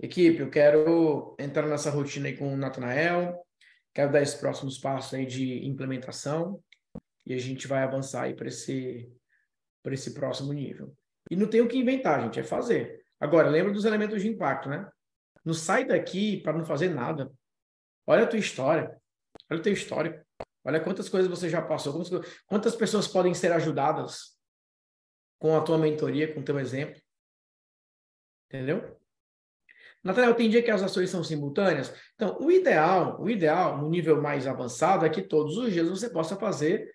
Speaker 1: Equipe, eu quero entrar nessa rotina aí com o Natanael, quero dar esses próximos passos aí de implementação e a gente vai avançar aí para esse, esse próximo nível. E não tem o que inventar, gente, é fazer. Agora, lembra dos elementos de impacto, né? Não sai daqui para não fazer nada. Olha a tua história. Olha o teu histórico. Olha quantas coisas você já passou. Quantas, quantas pessoas podem ser ajudadas com a tua mentoria, com o teu exemplo. Entendeu? Natália, tem dia que as ações são simultâneas. Então, o ideal, o ideal, no nível mais avançado, é que todos os dias você possa fazer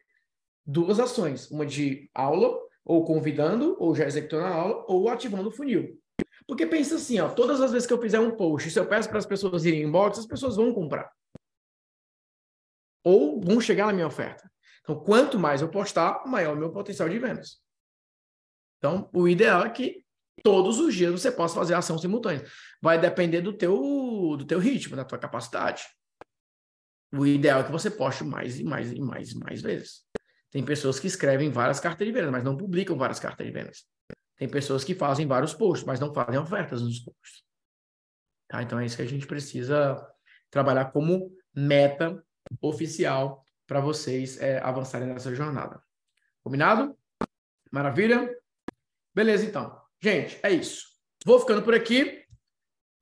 Speaker 1: duas ações. Uma de aula, ou convidando, ou já executando a aula, ou ativando o funil. Porque pensa assim, ó, todas as vezes que eu fizer um post, se eu peço para as pessoas irem embora, as pessoas vão comprar. Ou vão chegar na minha oferta. Então, quanto mais eu postar, maior o meu potencial de vendas. Então, o ideal é que todos os dias você possa fazer ação simultânea. Vai depender do teu, do teu ritmo, da tua capacidade. O ideal é que você poste mais e mais e mais e mais vezes. Tem pessoas que escrevem várias cartas de vendas, mas não publicam várias cartas de vendas. Tem pessoas que fazem vários posts, mas não fazem ofertas nos posts. Tá? Então é isso que a gente precisa trabalhar como meta oficial para vocês é, avançarem nessa jornada. Combinado? Maravilha? Beleza, então. Gente, é isso. Vou ficando por aqui.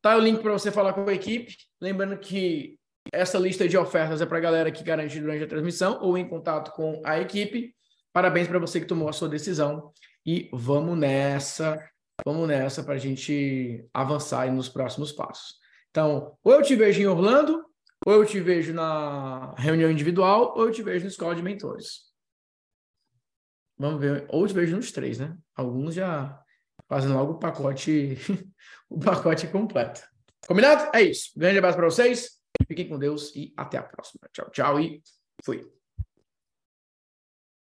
Speaker 1: Tá o link para você falar com a equipe. Lembrando que essa lista de ofertas é para a galera que garante durante a transmissão ou em contato com a equipe. Parabéns para você que tomou a sua decisão. E vamos nessa, vamos nessa para a gente avançar nos próximos passos. Então, ou eu te vejo em Orlando, ou eu te vejo na reunião individual, ou eu te vejo no escola de mentores. Vamos ver, ou eu te vejo nos três, né? Alguns já fazendo logo o pacote, o pacote completo. Combinado? É isso. Grande abraço para vocês. Fiquem com Deus e até a próxima. Tchau, tchau e fui.